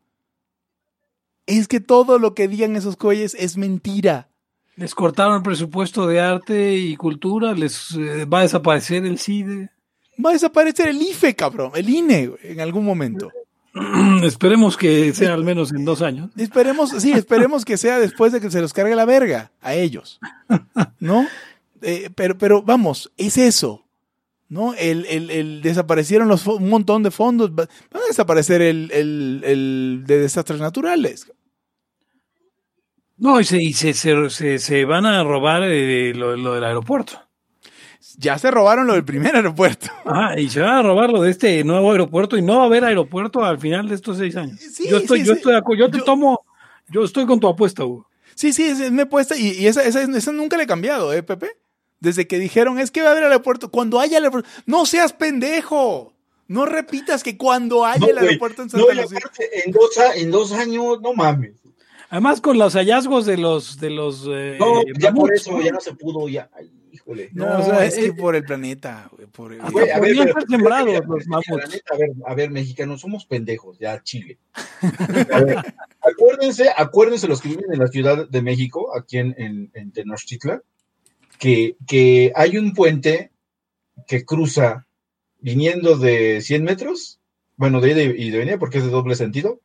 es que todo lo que digan esos coyes es mentira. Les cortaron el presupuesto de arte y cultura, les eh, va a desaparecer el CIDE. Va a desaparecer el IFE, cabrón, el INE, en algún momento. esperemos que sea al menos en dos años. Esperemos, sí, esperemos que sea después de que se los cargue la verga a ellos. ¿No? Eh, pero, pero vamos, es eso. ¿No? El, el, desaparecieron los, un montón de fondos. Va a desaparecer el, el de desastres naturales. No, y se, y se, se, se van a robar eh, lo, lo del aeropuerto ya se robaron lo del primer aeropuerto. Ah, y se van a robar lo de este nuevo aeropuerto y no va a haber aeropuerto al final de estos seis años. yo estoy, yo estoy, yo te tomo, yo estoy con tu apuesta, Hugo. Sí, sí, es, mi apuesta y, esa, esa, esa, nunca le he cambiado, ¿eh, Pepe? Desde que dijeron, es que va a haber aeropuerto. Cuando haya aeropuerto, no seas pendejo. No repitas que cuando haya el aeropuerto en Santa no, en dos, en dos años, no mames. Además, con los hallazgos de los. De los eh, no, ya por eso, ya no se pudo, ya. Híjole. No, o sea, es que por el planeta, por el... a, ver, a, ver, a ver, mexicanos, somos pendejos, ya Chile. acuérdense, acuérdense los que viven en la Ciudad de México, aquí en, en, Tenochtitlan, que, que hay un puente que cruza viniendo de 100 metros, bueno, de ida y de venida, porque es de doble sentido,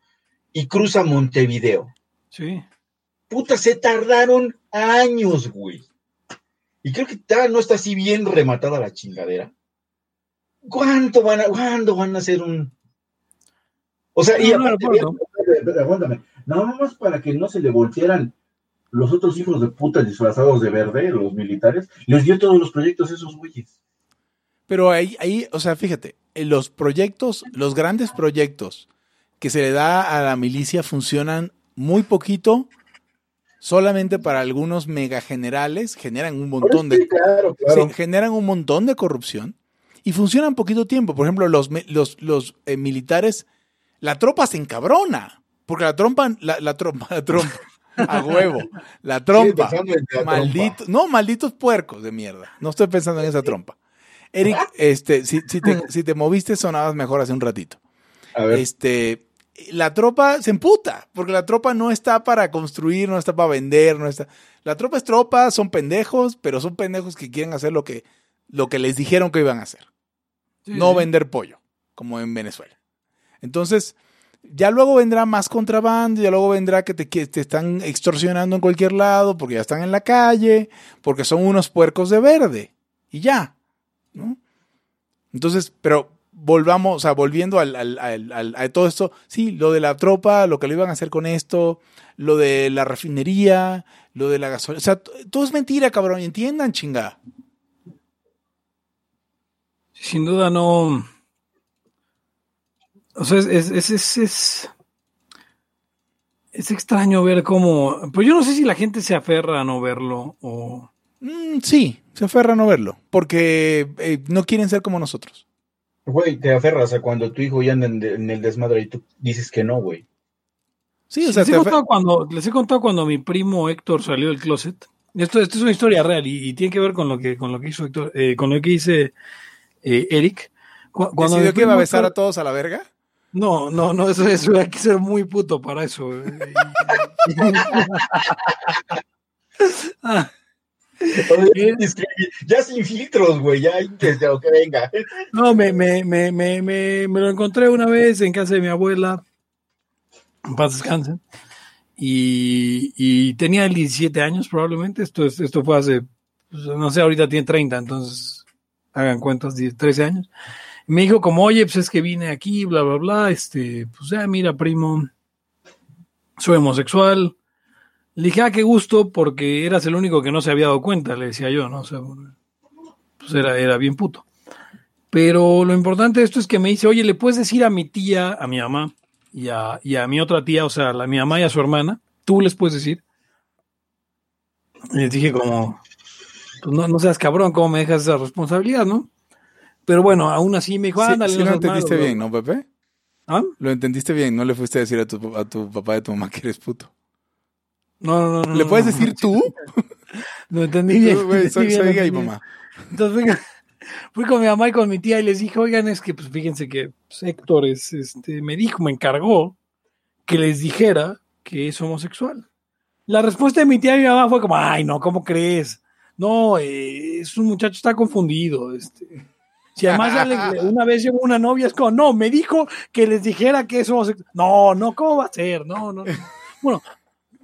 y cruza Montevideo. Sí. Puta, se tardaron años, güey. Y creo que no está así bien rematada la chingadera. ¿Cuánto van a, ¿cuándo van a hacer un... O sea, y aparte, aguántame, nada más para que no se le voltearan los otros hijos de puta disfrazados de verde, los militares, les dio todos los proyectos a esos güeyes. Pero ahí, ahí, o sea, fíjate, los proyectos, los grandes proyectos que se le da a la milicia funcionan muy poquito, solamente para algunos mega generales, generan un montón de generan un montón de corrupción y funcionan poquito tiempo. Por ejemplo, los, los, los eh, militares, la tropa se encabrona, porque la trompa, la, la trompa, la trompa, A huevo. La trompa. Maldito, no, malditos puercos de mierda. No estoy pensando en esa trompa. Eric, este, si, te, si te moviste sonabas mejor hace un ratito. A ver. Este, la tropa se emputa, porque la tropa no está para construir, no está para vender, no está. La tropa es tropa, son pendejos, pero son pendejos que quieren hacer lo que, lo que les dijeron que iban a hacer. no vender pollo, como en Venezuela. Entonces, ya luego vendrá más contrabando, ya luego vendrá que te, que te están extorsionando en cualquier lado, porque ya están en la calle, porque son unos puercos de verde. Y ya. ¿no? Entonces, pero volvamos, o sea, volviendo al, a todo esto, sí, lo de la tropa, lo que le iban a hacer con esto, lo de la refinería, lo de la gasolina, o sea, todo es mentira, cabrón, entiendan, chinga. Sin duda no. O sea, es, es, es, es, es extraño ver cómo. Pues yo no sé si la gente se aferra a no verlo o. Mm, sí, se aferra a no verlo, porque eh, no quieren ser como nosotros. Güey, te aferras a cuando tu hijo ya anda en, el desmadre y tú dices que no, güey. Sí, o sea, les, he contado cuando, les he contado cuando mi primo Héctor salió del closet. Esto, esto es una historia real y, tiene que ver con lo que, con lo que hizo Héctor, eh, con lo que dice eh, Eric. cuando ¿Decidió que iba a besar a todos a la verga? No, no, no, eso, eso hay que ser muy puto para eso. ah, ya sin filtros, güey, ya que, que venga. No, me, me, me, me, me, lo encontré una vez en casa de mi abuela, en paz descansen, y, y tenía 17 años probablemente, esto, esto fue hace, pues, no sé, ahorita tiene 30, entonces hagan cuentas, 13 años. me dijo como, oye, pues es que vine aquí, bla, bla, bla, este, pues ya, mira, primo, soy homosexual, le dije, ah, qué gusto, porque eras el único que no se había dado cuenta, le decía yo, ¿no? O sea, pues era, era bien puto. Pero lo importante de esto es que me dice, oye, ¿le puedes decir a mi tía, a mi mamá y a, y a mi otra tía, o sea, a mi mamá y a su hermana? ¿Tú les puedes decir? Y les dije como, pues no, no seas cabrón, ¿cómo me dejas esa responsabilidad, no? Pero bueno, aún así me dijo, ándale. Sí, lo entendiste bien, ¿no, Pepe? ¿Ah? Lo entendiste bien, no le fuiste a decir a tu, a tu papá y a tu mamá que eres puto. No, no, no. ¿Le puedes decir tú? no entendí bien. soy, gay, mamá. Entonces, venga, fui con mi mamá y con mi tía y les dije, oigan, es que, pues fíjense que pues, Héctor este, me dijo, me encargó que les dijera que es homosexual. La respuesta de mi tía y mi mamá fue como, ay, no, ¿cómo crees? No, eh, es un muchacho, está confundido. Este. Si además ya una vez llevo una novia, es como, no, me dijo que les dijera que es homosexual. No, no, ¿cómo va a ser? No, no. no. Bueno,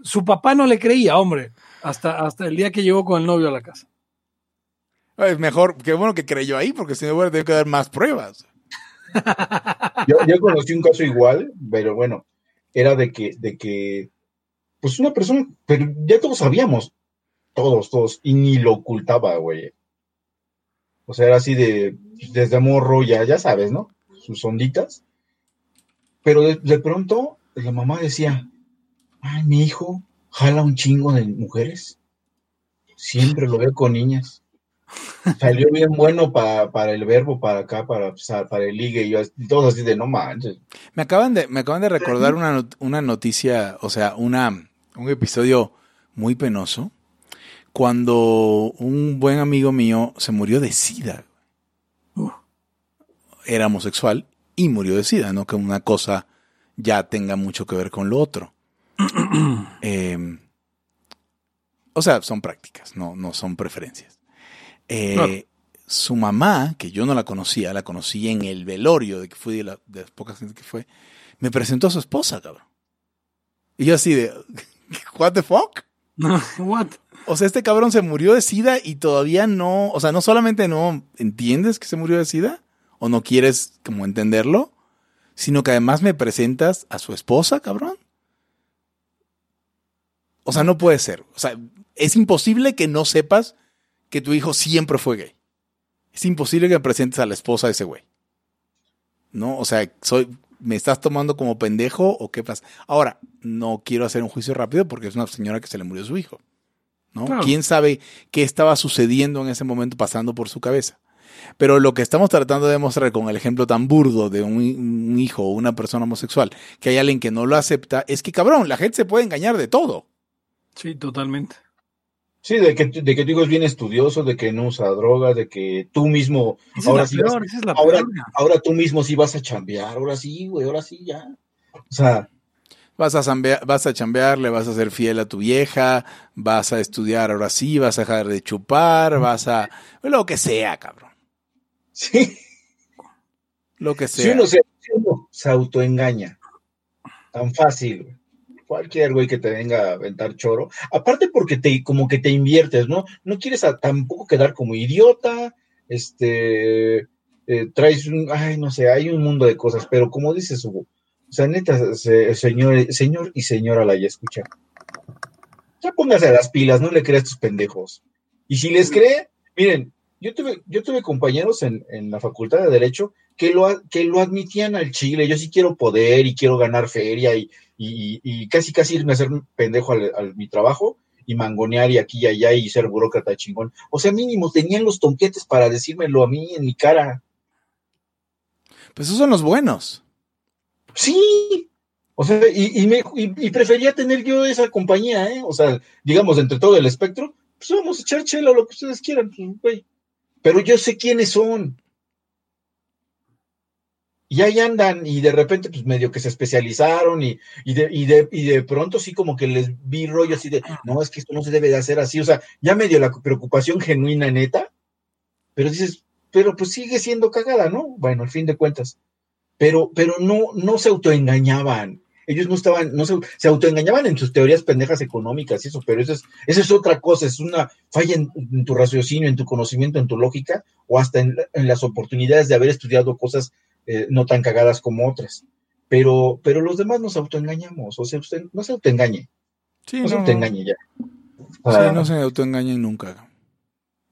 su papá no le creía, hombre, hasta, hasta el día que llegó con el novio a la casa. Es mejor, qué bueno que creyó ahí, porque si no hubiera tenido que dar más pruebas. Yo, yo, conocí un caso igual, pero bueno, era de que, de que, pues una persona, pero ya todos sabíamos, todos, todos, y ni lo ocultaba, güey. O sea, era así de, desde morro, ya, ya sabes, ¿no? Sus onditas. Pero de pronto, la mamá decía, ay, mi hijo jala un chingo de mujeres. Siempre lo veo con niñas. Salió bien bueno para, el verbo, para acá, para, para el ligue, y yo, todos así de no manches. Me acaban de, me acaban de recordar una, una noticia, o sea, una, un episodio muy penoso, cuando un buen amigo mío se murió de sida. Era homosexual y murió de sida, no que una cosa ya tenga mucho que ver con lo otro. Em, o sea, son prácticas, no, no son preferencias. Eh, su mamá, que yo no la conocía, la conocí en el velorio de que fui de, las pocas gente que fue, me presentó a su esposa, cabrón. Y yo así de, ¿what the fuck? what? O sea, este cabrón se murió de sida y todavía no, o sea, no solamente no entiendes que se murió de sida o no quieres como entenderlo, sino que además me presentas a su esposa, cabrón. O sea, no puede ser. O sea, es imposible que no sepas que tu hijo siempre fue gay. Es imposible que presentes a la esposa de ese güey. ¿No? O sea, soy, ¿me estás tomando como pendejo o qué pasa? Ahora, no quiero hacer un juicio rápido porque es una señora que se le murió su hijo. ¿No? ¿Quién sabe qué estaba sucediendo en ese momento pasando por su cabeza? Pero lo que estamos tratando de demostrar con el ejemplo tan burdo de un, un hijo o una persona homosexual, que hay alguien que no lo acepta, es que cabrón, la gente se puede engañar de todo. Sí, totalmente. Sí, de que, de que tu hijo es bien estudioso, de que no usa drogas, de que tú mismo. Esa ahora es sí la vas- peor, esa es la ahora, peor. ahora tú mismo sí vas a chambear, ahora sí, güey, ahora sí ya. O sea, Vas a, zambea- vas a chambear, le vas a ser fiel a tu vieja, vas a estudiar ahora sí, vas a dejar de chupar, vas a... Lo que sea, cabrón. sí, Lo que si sea. uno se, si uno se autoengaña, tan fácil, güey. Cualquier güey que te venga a aventar choro. Aparte porque te, como que te inviertes, ¿no? No quieres a- tampoco quedar como idiota, este, eh, traes un, ay, no sé, hay un mundo de cosas, pero como dices, Hugo, o sea, neta, se- señor, señor y señora la ya escucha. Ya póngase las pilas, no le creas a tus pendejos. Y si les cree, miren, yo tuve, yo tuve compañeros en, en la facultad de Derecho que lo, a- que lo admitían al chile. Yo sí quiero poder y quiero ganar feria y, y, y casi casi irme a hacer pendejo al, al- mi trabajo y mangonear y aquí y allá y ser burócrata chingón. O sea, mínimo tenían los tonquetes para decírmelo a mí en mi cara. Pues esos son los buenos. Sí. O sea, y, y, me, y, y prefería tener yo esa compañía, ¿eh? O sea, digamos, entre todo el espectro, pues vamos a echar chela o lo que ustedes quieran, pues, güey. Pero yo sé quiénes son. Y ahí andan, y de repente, pues medio que se especializaron, y, y, de, y, de, y de pronto sí como que les vi rollo así de, no, es que esto no se debe de hacer así, o sea, ya medio la preocupación genuina, neta, pero dices, pero pues sigue siendo cagada, ¿no? Bueno, al fin de cuentas. Pero, pero no, no se autoengañaban. Ellos no estaban, no se, se autoengañaban en sus teorías pendejas económicas y eso, pero eso es, eso es otra cosa, es una falla en, en tu raciocinio, en tu conocimiento, en tu lógica, o hasta en, en las oportunidades de haber estudiado cosas eh, no tan cagadas como otras. Pero, pero los demás nos autoengañamos, o sea, usted no se autoengañe, Sí, no, se autoengañe ya. sí, Ah, no se autoengañen nunca.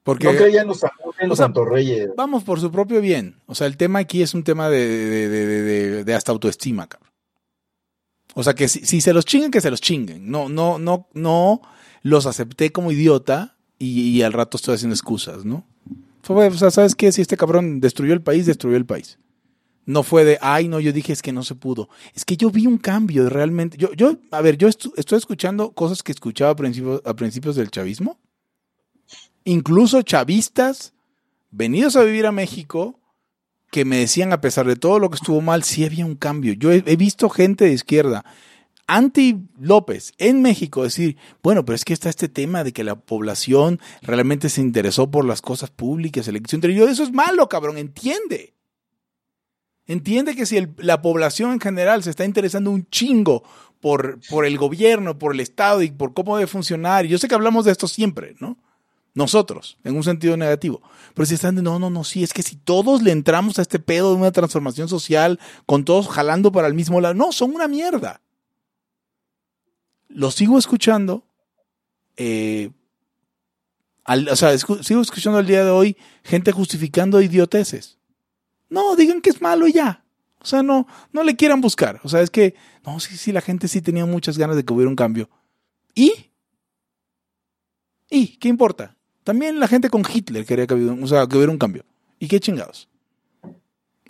Porque no crean los, en los o sea, santorreyes. vamos por su propio bien. O sea, el tema aquí es un tema de, de, de, de, hasta autoestima, cabrón. O sea, que si, si se los chinguen, que se los chinguen. No, no, no, no los acepté como idiota y, y al rato estoy haciendo excusas, ¿no? O sea, ¿sabes qué? Si este cabrón destruyó el país, destruyó el país. No fue de, ay, no, yo dije es que no se pudo. Es que yo vi un cambio realmente. Yo, yo a ver, yo estoy escuchando cosas que escuchaba a principios, del chavismo. Incluso chavistas venidos a vivir a México que me decían, a pesar de todo lo que estuvo mal, sí había un cambio. Yo he, visto gente de izquierda, anti López, en México, decir, bueno, pero es que está este tema de que la población realmente se interesó por las cosas públicas, elección. Yo, eso es malo, cabrón, entiende. Entiende que si la población en general se está interesando un chingo por, por el gobierno, por el Estado y por cómo debe funcionar, y yo sé que hablamos de esto siempre, ¿no? Nosotros, en un sentido negativo. Pero si están de, no, no, no, sí, es que si todos le entramos a este pedo de una transformación social, con todos jalando para el mismo lado, no, son una mierda. Lo sigo escuchando. eh, o sea, sigo escuchando al día de hoy gente justificando idioteces. No, digan que es malo y ya. O sea, no, no le quieran buscar. O sea, es que, no, sí, sí, la gente sí tenía muchas ganas de que hubiera un cambio. ¿Y? ¿Y? ¿Qué importa? También la gente con Hitler quería que hubiera, un- o sea, que hubiera un cambio. ¿Y qué chingados?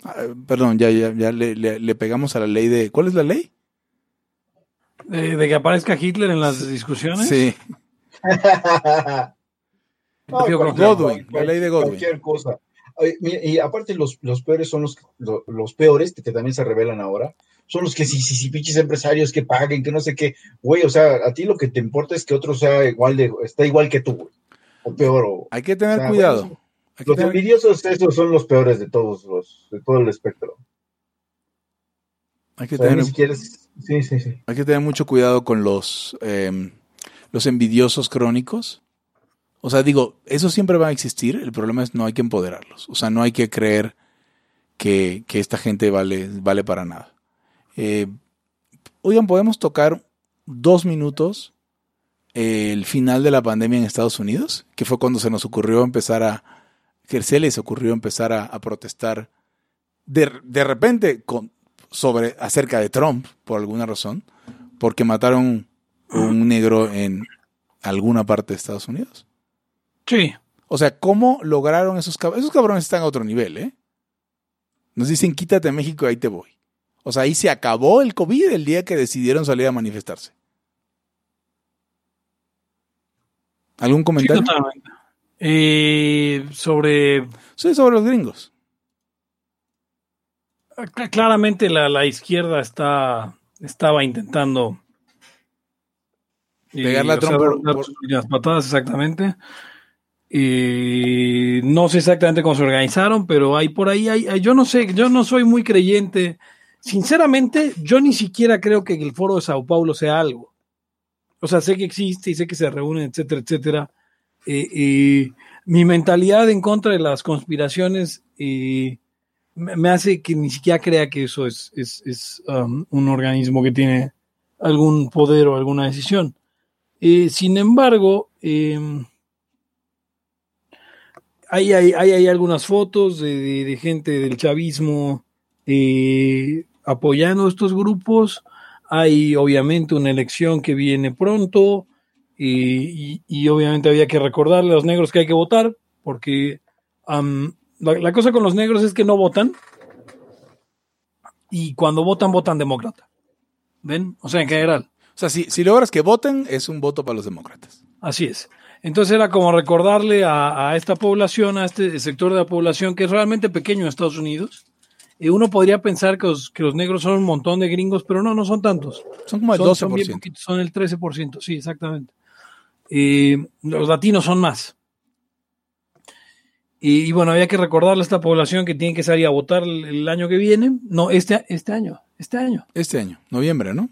Ah, perdón, ya, ya, ya le, le- le pegamos a la ley de... ¿Cuál es la ley? De, de que aparezca Hitler en las discusiones. Sí. No, Godwin, la ley de Godwin. Cualquier cosa. Y aparte los, los peores son los, los, los peores, que también se revelan ahora, son los que sí, sí, sí, pinches empresarios que paguen, que no sé qué. Güey, o sea, a ti lo que te importa es que otro sea igual de, está igual que tú, güey. O peor, o... Hay que tener O sea, cuidado. bueno, Hay que Los tener- envidiosos, esos son los peores de todos los, de todo el espectro. hay que O sea, tener sí, sí, sí. Hay que tener mucho cuidado con los, eh, los envidiosos crónicos. O sea, digo, eso siempre va a existir. El problema es no hay que empoderarlos. O sea, no hay que creer que, que esta gente vale, vale para nada. Eh, oigan, podemos tocar dos minutos eh, el final de la pandemia en Estados Unidos, que fue cuando se nos ocurrió empezar a, que se les ocurrió empezar a, protestar de, de repente sobre acerca de Trump por alguna razón, porque mataron un negro en alguna parte de Estados Unidos. Sí. O sea, ¿cómo lograron esos cabrones? Esos cabrones están a otro nivel, ¿eh? Nos dicen, quítate México y ahí te voy. O sea, ahí se acabó el COVID el día que decidieron salir a manifestarse. ¿Algún comentario? Eh, sobre. Sí, sobre los gringos. Claramente la, la izquierda está, estaba intentando pegar la trompa las patadas exactamente. Y no sé exactamente cómo se organizaron, pero hay por ahí, hay, yo no sé, yo no soy muy creyente. Sinceramente, yo ni siquiera creo que el foro de Sao Paulo sea algo. O sea, sé que existe y sé que se reúnen, etcétera, etcétera. y mi mentalidad en contra de las conspiraciones me hace que ni siquiera crea que eso es, es, um, un organismo que tiene algún poder o alguna decisión. sin embargo, em, hay, hay, algunas fotos de, gente del chavismo eh, apoyando estos grupos. Hay obviamente una elección que viene pronto y, obviamente había que recordarle a los negros que hay que votar porque la, cosa con los negros es que no votan y cuando votan, votan demócrata. ¿Ven? O sea, en general. O sea, si, si logras que voten, es un voto para los demócratas. Así es. Entonces era como recordarle a, esta población, a este sector de la población que es realmente pequeño en Estados Unidos. Y uno podría pensar que los, que los negros son un montón de gringos, pero no, no son tantos. Son como el 12%. Son, el 13%, sí, exactamente. Y los latinos son más. Y, bueno, había que recordarle a esta población que tiene que salir a votar el, año que viene. No, este, este año, este año. Este año, noviembre, ¿no?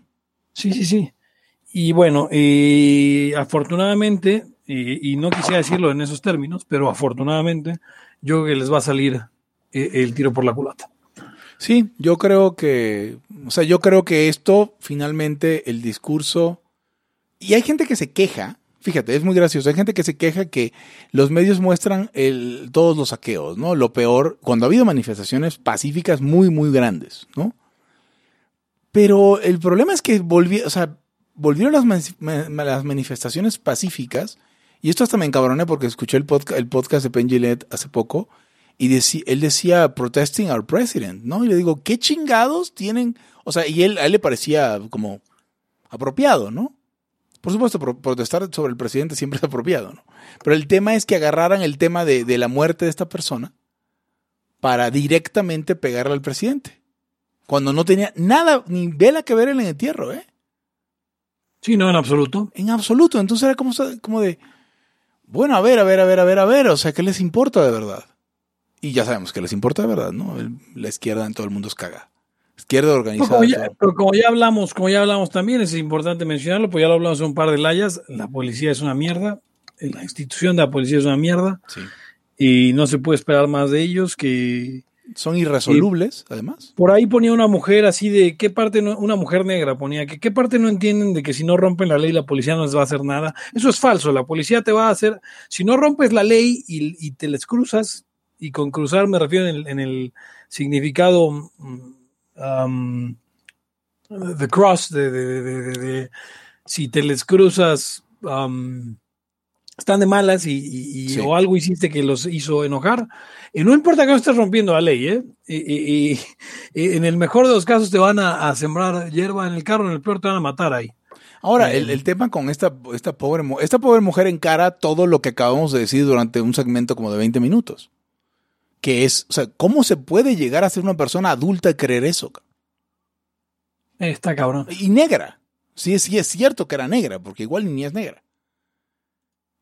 Sí, sí, sí. Y bueno, y afortunadamente y, no quisiera decirlo en esos términos, pero afortunadamente yo creo que les va a salir eh, el tiro por la culata. Sí, yo creo que, o sea, yo creo que esto finalmente el discurso y hay gente que se queja, fíjate, es muy gracioso, hay gente que se queja que los medios muestran el, todos los saqueos, ¿no? Lo peor, cuando ha habido manifestaciones pacíficas muy, muy grandes, ¿no? Pero el problema es que volvieron, o sea, volvieron las manifestaciones pacíficas y esto hasta me encabroné porque escuché el, podcast, el podcast de Penn Gillette hace poco y él decía protesting our president, ¿no? Y le digo, ¿qué chingados tienen? O sea, y él, a él le parecía como apropiado, ¿no? Por supuesto, protestar sobre el presidente siempre es apropiado, ¿no? Pero el tema es que agarraran el tema de, de la muerte de esta persona para directamente pegarle al presidente. Cuando no tenía nada, ni vela que ver en el entierro, ¿eh? Sí, no, en absoluto. En absoluto. Entonces era como, como de, bueno, a ver, a ver, a ver, a ver, a ver, o sea, ¿qué les importa de verdad? Y ya sabemos que les importa de verdad, ¿no? La izquierda en todo el mundo es caga. Izquierda organizada. Pero como, ya, hablamos, como ya hablamos también, es importante mencionarlo, pues ya lo hablamos en un par de layas, la policía es una mierda, la institución de la policía es una mierda. Sí. Y no se puede esperar más de ellos que, son irresolubles, además. Por ahí ponía una mujer así de qué parte, no, una mujer negra ponía que qué parte no entienden de que si no rompen la ley la policía no les va a hacer nada. Eso es falso, la policía te va a hacer, si no rompes la ley y, te les cruzas, y con cruzar me refiero en el, significado um, the cross, de, si te les cruzas, um, están de malas y, o algo hiciste que los hizo enojar. Y no importa que no estés rompiendo la ley, ¿eh? Y, en el mejor de los casos te van a, sembrar hierba en el carro, en el peor te van a matar ahí. Ahora, el, el, tema con esta, esta, pobre, esta pobre mujer encara todo lo que acabamos de decir durante un segmento como de 20 minutos. Que es, o sea, ¿cómo se puede llegar a ser una persona adulta y creer eso? Está cabrón. Y negra. Sí, sí es cierto que era negra, porque igual ni es negra.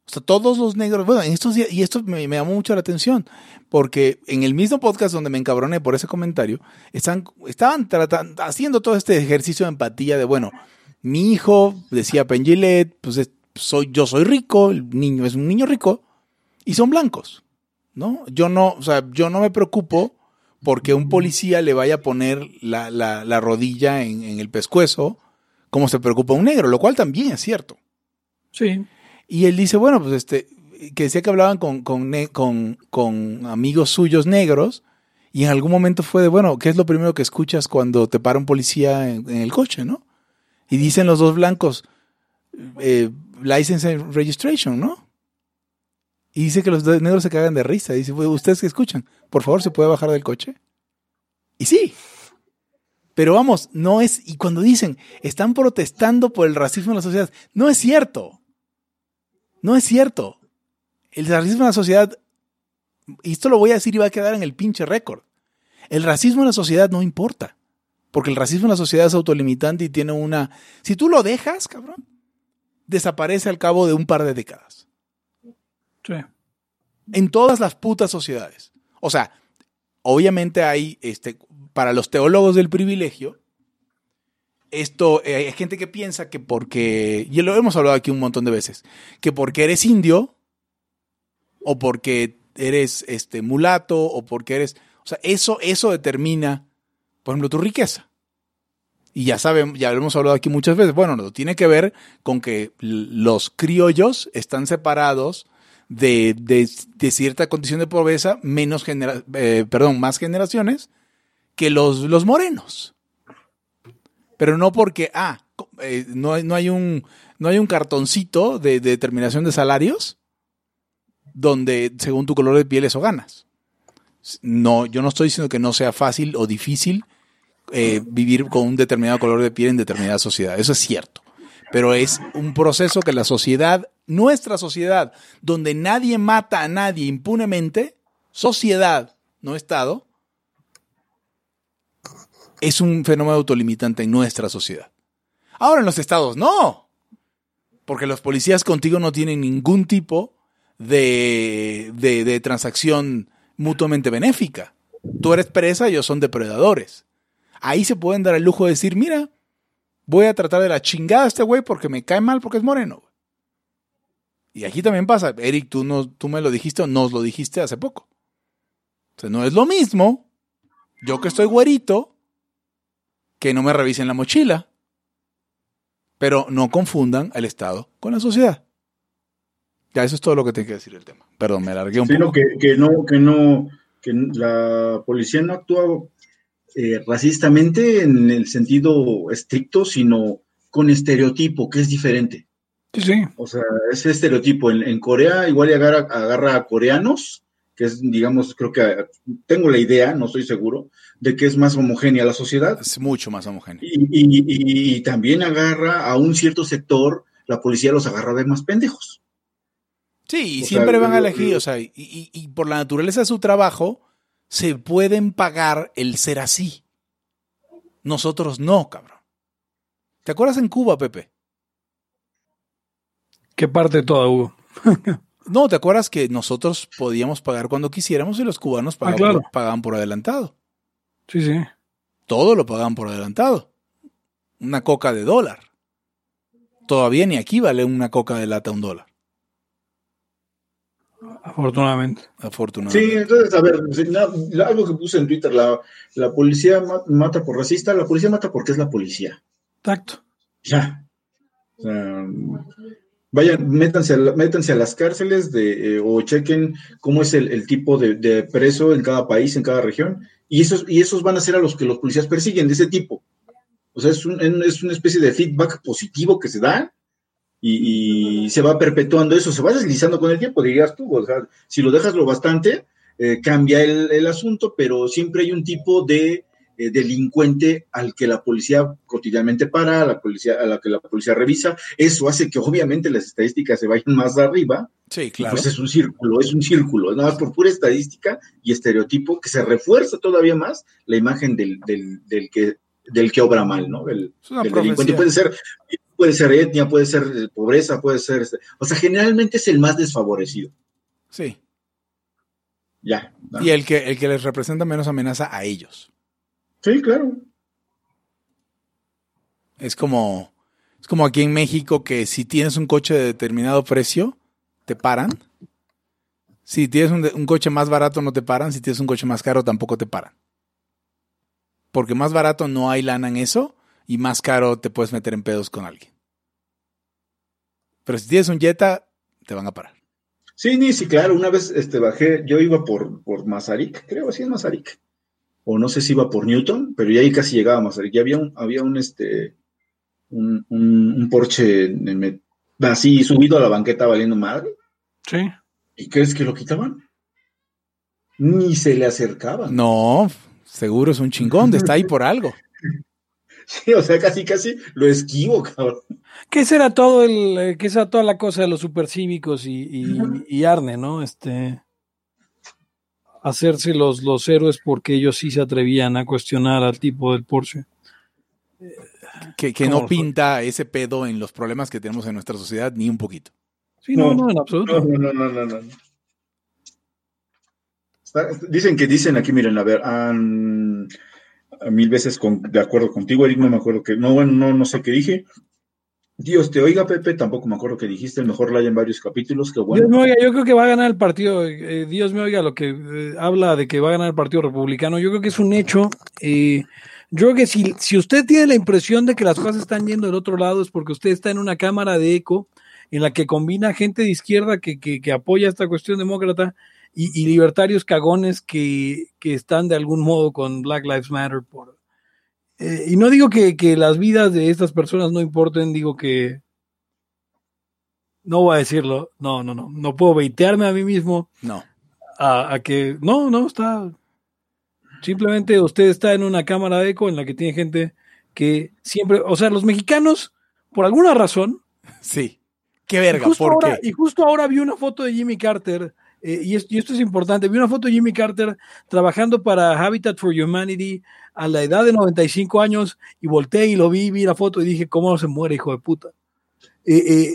O sea, todos los negros, bueno, en estos días, y esto me, llamó mucho la atención, porque en el mismo podcast donde me encabroné por ese comentario, están, estaban tratando, haciendo todo este ejercicio de empatía de, bueno, mi hijo, decía Pengilet, pues soy, yo soy rico, el niño es un niño rico, y son blancos, ¿no? Yo no, o sea, yo no me preocupo porque un policía le vaya a poner la, la, rodilla en, en el pescuezo, como se preocupa un negro, lo cual también es cierto. Sí. Y él dice, bueno, pues este, que decía que hablaban con, con, con, amigos suyos negros y en algún momento fue de, bueno, ¿qué es lo primero que escuchas cuando te para un policía en, el coche, no? Y dicen los dos blancos, eh, license and registration, ¿no? Y dice que los negros se cagan de risa. Dice, ¿ustedes qué escuchan? Por favor, ¿se puede bajar del coche? Y sí. Pero vamos, no es, y cuando dicen, están protestando por el racismo en la sociedad, no es cierto. No es cierto. El racismo en la sociedad, y esto lo voy a decir y va a quedar en el pinche récord. El racismo en la sociedad no importa. Porque el racismo en la sociedad es autolimitante y tiene una... Si tú lo dejas, cabrón, desaparece al cabo de un par de décadas. Sí. En todas las putas sociedades. O sea, obviamente hay, este, para los teólogos del privilegio, esto, eh, hay gente que piensa que porque, y lo hemos hablado aquí un montón de veces, que porque eres indio, o porque eres este, mulato, o porque eres, o sea, eso, eso determina, por ejemplo, tu riqueza. Y ya saben, ya lo hemos hablado aquí muchas veces, bueno, no, tiene que ver con que los criollos están separados de, de, cierta condición de pobreza, menos genera, eh, perdón, más generaciones que los, los morenos. Pero no porque, ah, eh, no, hay, no, hay un, no hay un cartoncito de, determinación de salarios donde según tu color de piel eso ganas. No, yo no estoy diciendo que no sea fácil o difícil eh, vivir con un determinado color de piel en determinada sociedad. Eso es cierto. Pero es un proceso que la sociedad nuestra sociedad, donde nadie mata a nadie impunemente, sociedad, no Estado, es un fenómeno autolimitante en nuestra sociedad. Ahora en los estados no, porque los policías contigo no tienen ningún tipo de, de, transacción mutuamente benéfica. Tú eres presa, ellos son depredadores. Ahí se pueden dar el lujo de decir, mira, voy a tratar de la chingada a este güey porque me cae mal porque es moreno. Y aquí también pasa, Eric, tú, no, tú me lo dijiste o nos lo dijiste hace poco. O sea, no es lo mismo yo que estoy güerito que no me revisen la mochila. Pero no confundan al Estado con la sociedad. Ya, eso es todo lo que tengo que decir el tema. Perdón, me alargué un poco. Que, que, no, que no, que la policía no actúa eh, racistamente en el sentido estricto, sino con estereotipo, que es diferente. Sí, sí. O sea, ese estereotipo. En, Corea igual agarra, agarra a coreanos, que es, digamos, creo que tengo la idea, no estoy seguro, de que es más homogénea la sociedad. Es mucho más homogénea. Y, también agarra a un cierto sector, la policía los agarra de más pendejos. Sí, y siempre van a elegir, o sea, y, y por la naturaleza de su trabajo, se pueden pagar el ser así. Nosotros no, cabrón. ¿Te acuerdas en Cuba, Pepe? ¿Qué parte toda, Hugo? no, ¿te acuerdas que nosotros podíamos pagar cuando quisiéramos y los cubanos ah, pagaban, por, adelantado? Sí, sí. Todo lo pagaban por adelantado. Una coca de dólar. Todavía ni aquí vale una coca de lata un dólar. Afortunadamente. Afortunadamente. Sí, entonces, a ver, algo que puse en Twitter, la, la policía mata por racista, la policía mata porque es la policía. Exacto. Ya. O sea, vayan, métanse a, métanse a las cárceles de, eh, o chequen cómo es el, tipo de, preso en cada país, en cada región, y esos, y esos van a ser a los que los policías persiguen, de ese tipo. O sea, es, es una especie de feedback positivo que se da y, se va perpetuando eso, se va deslizando con el tiempo, dirías tú. O sea, si lo dejas lo bastante, eh, cambia el, el asunto, pero siempre hay un tipo de eh, delincuente al que la policía cotidianamente para, a la, policía, a la que la policía revisa. Eso hace que obviamente las estadísticas se vayan más arriba. Sí, claro. Pues es un círculo, es un círculo, nada más por pura estadística y estereotipo que se refuerza todavía más la imagen del, del, del que del que obra mal, ¿no? El, delincuente puede ser, puede ser etnia, puede ser pobreza, puede ser, o sea, generalmente es el más desfavorecido. Sí. Ya. Y el que, el que les representa menos amenaza a ellos. Sí, claro. Es como, es como aquí en México que si tienes un coche de determinado precio, te paran. Si tienes un, coche más barato, no te paran. Si tienes un coche más caro, tampoco te paran. Porque más barato no hay lana en eso y más caro te puedes meter en pedos con alguien. Pero si tienes un Jetta, te van a parar. Sí, ni sí, claro. Una vez este, bajé, yo iba por, por Mazarik, creo, así es Mazarik o no sé si iba por Newton, pero ya ahí casi llegábamos. Ya había un, había un este un, un, Porsche así subido a la banqueta valiendo madre. Sí. ¿Y crees que lo quitaban? Ni se le acercaban. No, seguro es un chingón, está ahí por algo. Sí, o sea, casi, casi lo esquivo, cabrón. ¿Qué será todo el, eh, qué será toda la cosa de los supercívicos y, y, y Arne, ¿no? Este hacerse los, los héroes porque ellos sí se atrevían a cuestionar al tipo del Porsche. Que, que no pinta ese pedo en los problemas que tenemos en nuestra sociedad ni un poquito. Sí, no, no, en absoluto. No, no, no, no, no. Está- dicen que dicen aquí, miren, a ver, a mil veces con- de acuerdo contigo, Eric, no me acuerdo que, no, bueno, no, no sé qué dije. Dios te oiga, Pepe, tampoco me acuerdo que dijiste, el mejor la en varios capítulos, qué bueno. Dios me oiga, yo creo que va a ganar el partido, eh, Dios me oiga lo que eh, habla de que va a ganar el partido republicano, yo creo que es un hecho. eh, yo creo que si, si usted tiene la impresión de que las cosas están yendo del otro lado es porque usted está en una cámara de eco en la que combina gente de izquierda que, que, que apoya esta cuestión demócrata y, y libertarios cagones que, que están de algún modo con Black Lives Matter. Por, eh, y no digo que, que las vidas de estas personas no importen, digo que no voy a decirlo, no, no, no, no puedo veitearme a mí mismo No. a, a que, no, no, está, simplemente usted está en una cámara de eco en la que tiene gente que siempre, o sea, los mexicanos, por alguna razón, Sí. Qué y verga, justo, ¿por ahora, qué? y justo ahora vi una foto de Jimmy Carter, eh, y, es- y esto es importante, vi una foto de Jimmy Carter trabajando para Habitat for Humanity a la edad de 95 años, y volteé y lo vi, vi la foto y dije, ¿cómo no se muere, hijo de puta? Eh, eh,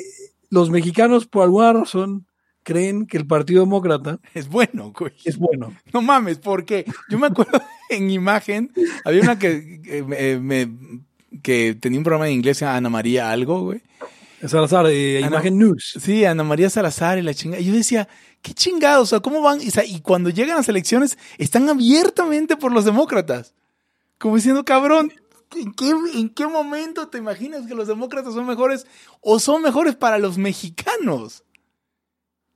los mexicanos, por alguna razón, creen que el Partido Demócrata Es bueno, güey. es bueno. No mames, porque yo me acuerdo en imagen, había una que, me- me- que tenía un programa en inglés, Ana María algo, güey. Salazar, eh, Ah. Imagen News. Sí, Ana María Salazar y la chingada. Yo decía, qué chingados, o sea, ¿cómo van? Y, o sea, y cuando llegan las elecciones, están abiertamente por los demócratas. Como diciendo, cabrón, ¿en qué, ¿en qué momento te imaginas que los demócratas son mejores o son mejores para los mexicanos?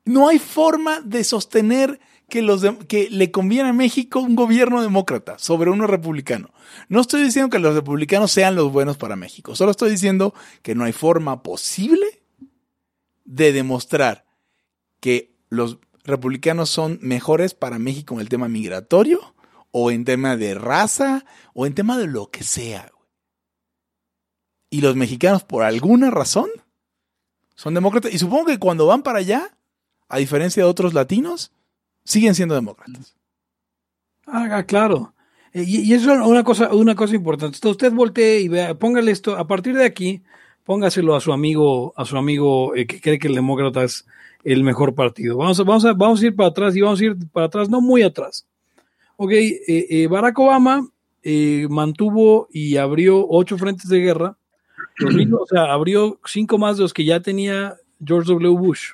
No hay forma de sostener que, los que le conviene a México un gobierno demócrata sobre uno republicano. No estoy diciendo que los republicanos sean los buenos para México, solo estoy diciendo que no hay forma posible de demostrar que los republicanos son mejores para México en el tema migratorio o en tema de raza o en tema de lo que sea. Y los mexicanos, por alguna razón, son demócratas. Y supongo que cuando van para allá, a diferencia de otros latinos, siguen siendo demócratas. Ah, claro. Eh, Y, eso es una cosa, una cosa importante. Usted voltee y vea, póngale esto, a partir de aquí, póngaselo a su amigo, a su amigo eh, que cree que el demócrata es el mejor partido. Vamos a, vamos vamos a ir para atrás y vamos a ir para atrás, no muy atrás. Ok, eh, Barack Obama mantuvo y abrió ocho frentes de guerra, los o sea, abrió cinco más de los que ya tenía George W. Bush.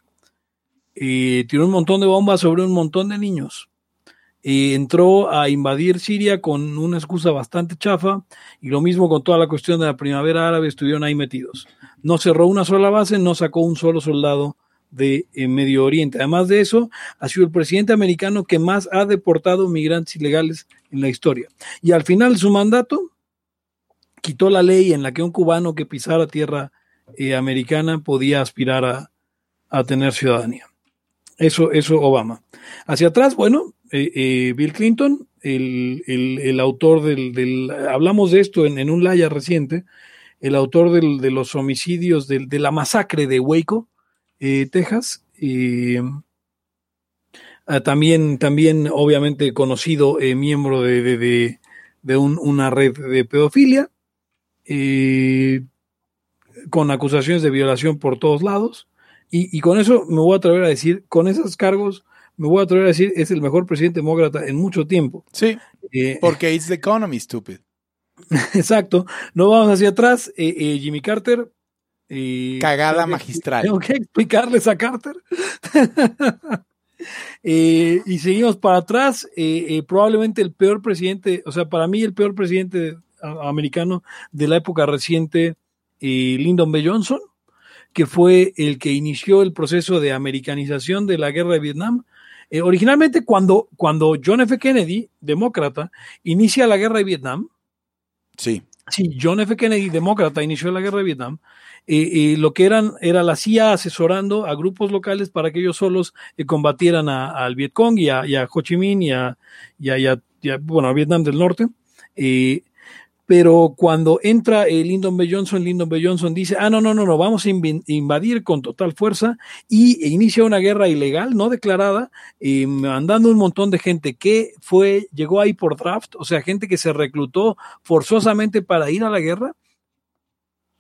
Eh, tiró un montón de bombas sobre un montón de niños. Eh, entró a invadir Siria con una excusa bastante chafa y lo mismo con toda la cuestión de la primavera árabe estuvieron ahí metidos. No cerró una sola base, no sacó un solo soldado de eh, Medio Oriente. Además de eso, ha sido el presidente americano que más ha deportado migrantes ilegales en la historia. Y al final su mandato, quitó la ley en la que un cubano que pisara tierra eh, americana podía aspirar a tener ciudadanía. Eso, eso Obama. Hacia atrás, bueno, eh, eh, Bill Clinton, el, el- autor del, del- hablamos de esto en, en un laya reciente, el autor del- de los homicidios, del- de la masacre de Waco, eh, Texas, ah, también, también obviamente conocido miembro de, de- de- de un- una red de pedofilia, con acusaciones de violación por todos lados. Y, y con eso me voy a atrever a decir, con esos cargos, me voy a atrever a decir, es el mejor presidente demócrata en mucho tiempo. Sí, Eh, porque it's the economy, stupid. exacto. No vamos hacia atrás. eh, eh, Jimmy Carter. eh, Cagada magistral. Tengo que explicarles a Carter. Y seguimos para atrás. probablemente el peor presidente, o sea, para mí el peor presidente americano de la época reciente, Lyndon B. Johnson, que fue el que inició el proceso de americanización de la guerra de Vietnam. Eh, originalmente, cuando, cuando John F. Kennedy, demócrata, inicia la guerra de Vietnam, Sí. Sí, John F. Kennedy, demócrata, inició la guerra de Vietnam. eh, eh, lo que eran era la CIA asesorando a grupos locales para que ellos solos eh, combatieran a- al Vietcong y a, y a Ho Chi Minh y a, y a- y a- y a, bueno, a Vietnam del Norte. Eh, pero cuando entra el Lyndon B. Johnson, Lyndon B. Johnson dice, ah, no, no, no, no, vamos a invadir con total fuerza y inicia una guerra ilegal, no declarada, y mandando un montón de gente que fue, llegó ahí por draft, o sea, gente que se reclutó forzosamente para ir a la guerra.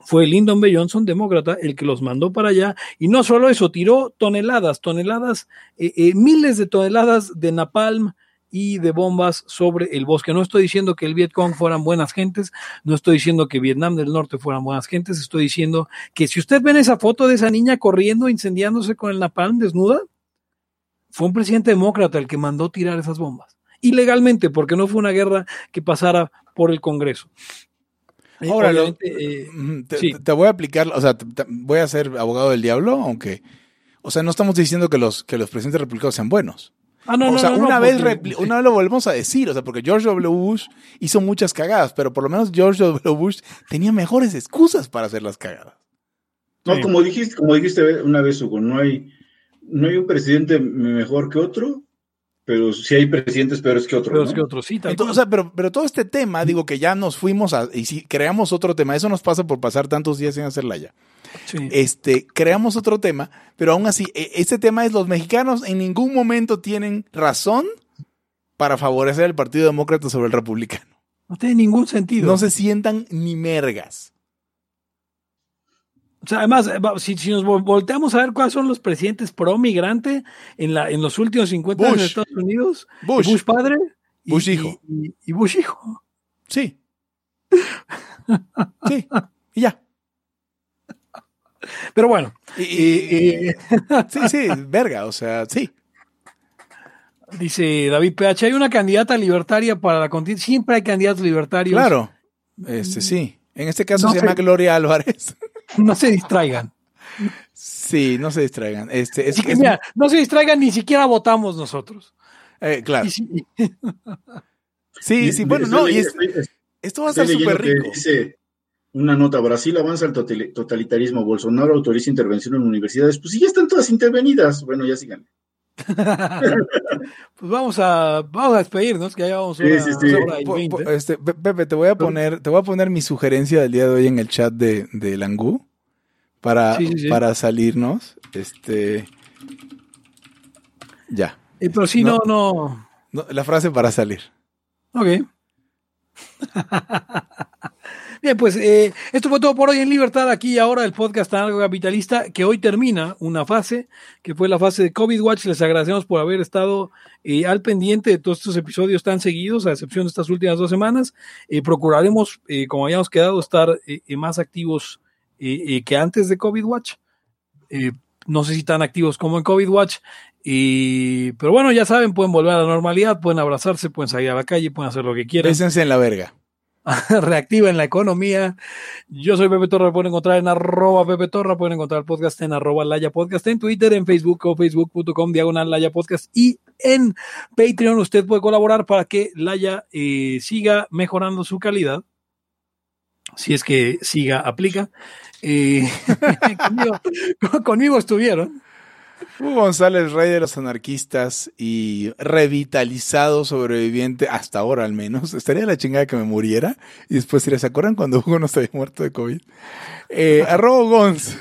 Fue Lyndon B. Johnson, demócrata, el que los mandó para allá. Y no solo eso, tiró toneladas, toneladas, eh, eh, miles de toneladas de napalm, y de bombas sobre el bosque. No estoy diciendo que el Vietcong fueran buenas gentes, no estoy diciendo que Vietnam del Norte fueran buenas gentes, estoy diciendo que si usted ven esa foto de esa niña corriendo, incendiándose con el napalm desnuda, fue un presidente demócrata el que mandó tirar esas bombas. Ilegalmente, porque no fue una guerra que pasara por el Congreso. Ahora, eh, te, voy a aplicar, o sea, voy a ser abogado del diablo, aunque, o sea, no estamos diciendo que los, que los presidentes republicanos sean buenos. Ah, no, o sea, una, vez una vez lo volvemos a decir, o sea, porque George W. Bush hizo muchas cagadas, pero por lo menos George W. Bush tenía mejores excusas para hacer las cagadas. No, como dijiste, como dijiste una vez, Hugo, no hay, no hay un presidente mejor que otro, pero sí hay presidentes peores que otros. Peores que otros, sí. Entonces, o sea, pero, pero todo este tema, digo que ya nos fuimos a, y si creamos otro tema, eso nos pasa por pasar tantos días sin hacerla ya. Este, creamos otro tema, pero aún así, e, este tema es los mexicanos en ningún momento tienen razón para favorecer el Partido Demócrata sobre el Republicano. No tiene ningún sentido. No se sientan ni mergas. O sea, además, si, nos volteamos a ver cuáles son los presidentes pro migrante en, la, en los últimos 50 años de Estados Unidos, Bush, Bush padre, Bush hijo. y Bush hijo. Sí. sí. Y ya. Pero bueno. Y, sí, sí, verga, o sea, sí. Dice David PH, hay una candidata libertaria para la contienda. Siempre hay candidatos libertarios. Claro, este sí. En este caso se, llama Gloria Álvarez. No se distraigan. Sí, no se distraigan. Este, es, no se distraigan, ni siquiera votamos nosotros. Eh, claro. Sí, sí, bueno, no, y esto va a estar súper rico una nota, Brasil avanza al totalitarismo, Bolsonaro autoriza intervención en universidades, pues sí, ya están todas intervenidas, bueno, ya sigan. pues vamos a, vamos a despedirnos, que ya vamos sí, sí, sí. Este, Pepe, te voy a poner, te voy a poner mi sugerencia del día de hoy en el chat de, de Langú para, para salirnos. Este ya. Eh, pero si no, no, no. La frase para salir. Ok. Bien, pues eh, esto fue todo por hoy en Libertad, aquí y ahora el podcast algo capitalista, que hoy termina una fase, que fue la fase de COVID Watch. Les agradecemos por haber estado eh, al pendiente de todos estos episodios tan seguidos, a excepción de estas últimas dos semanas. Eh, procuraremos, como habíamos quedado, estar más activos que antes de COVID Watch. no sé si tan activos como en COVID Watch, pero bueno, ya saben, pueden volver a la normalidad, pueden abrazarse, pueden salir a la calle, pueden hacer lo que quieran. Pésense en la verga. reactiva en la economía. Yo soy Pepe Torra, pueden encontrar en arroba Pepe Torra, pueden encontrar el podcast en arroba Laya Podcast, en Twitter, en Facebook o facebook.com diagonal Laya Podcast y en Patreon usted puede colaborar para que Laya eh, siga mejorando su calidad. Si es que siga, aplica. Eh, conmigo estuvieron. Hugo González, rey de los anarquistas y revitalizado sobreviviente, hasta ahora al menos. Estaría la chingada que me muriera. Y después, ¿se acuerdan cuando Hugo no se había muerto de COVID? Eh, arroba Gonz.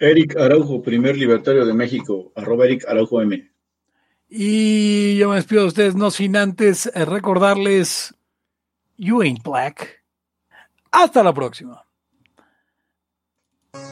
Eric Araujo, primer libertario de México, arroba Eric Araujo M. Y yo me despido de ustedes, no sin antes eh, recordarles, you ain't black. Hasta la próxima.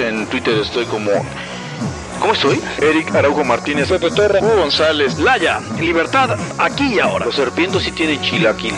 En Twitter estoy como ¿Cómo estoy? Eric Araujo Martínez, Pepe Hugo González, Laya, libertad, aquí y ahora. Los serpientes sí tienen chilaquil.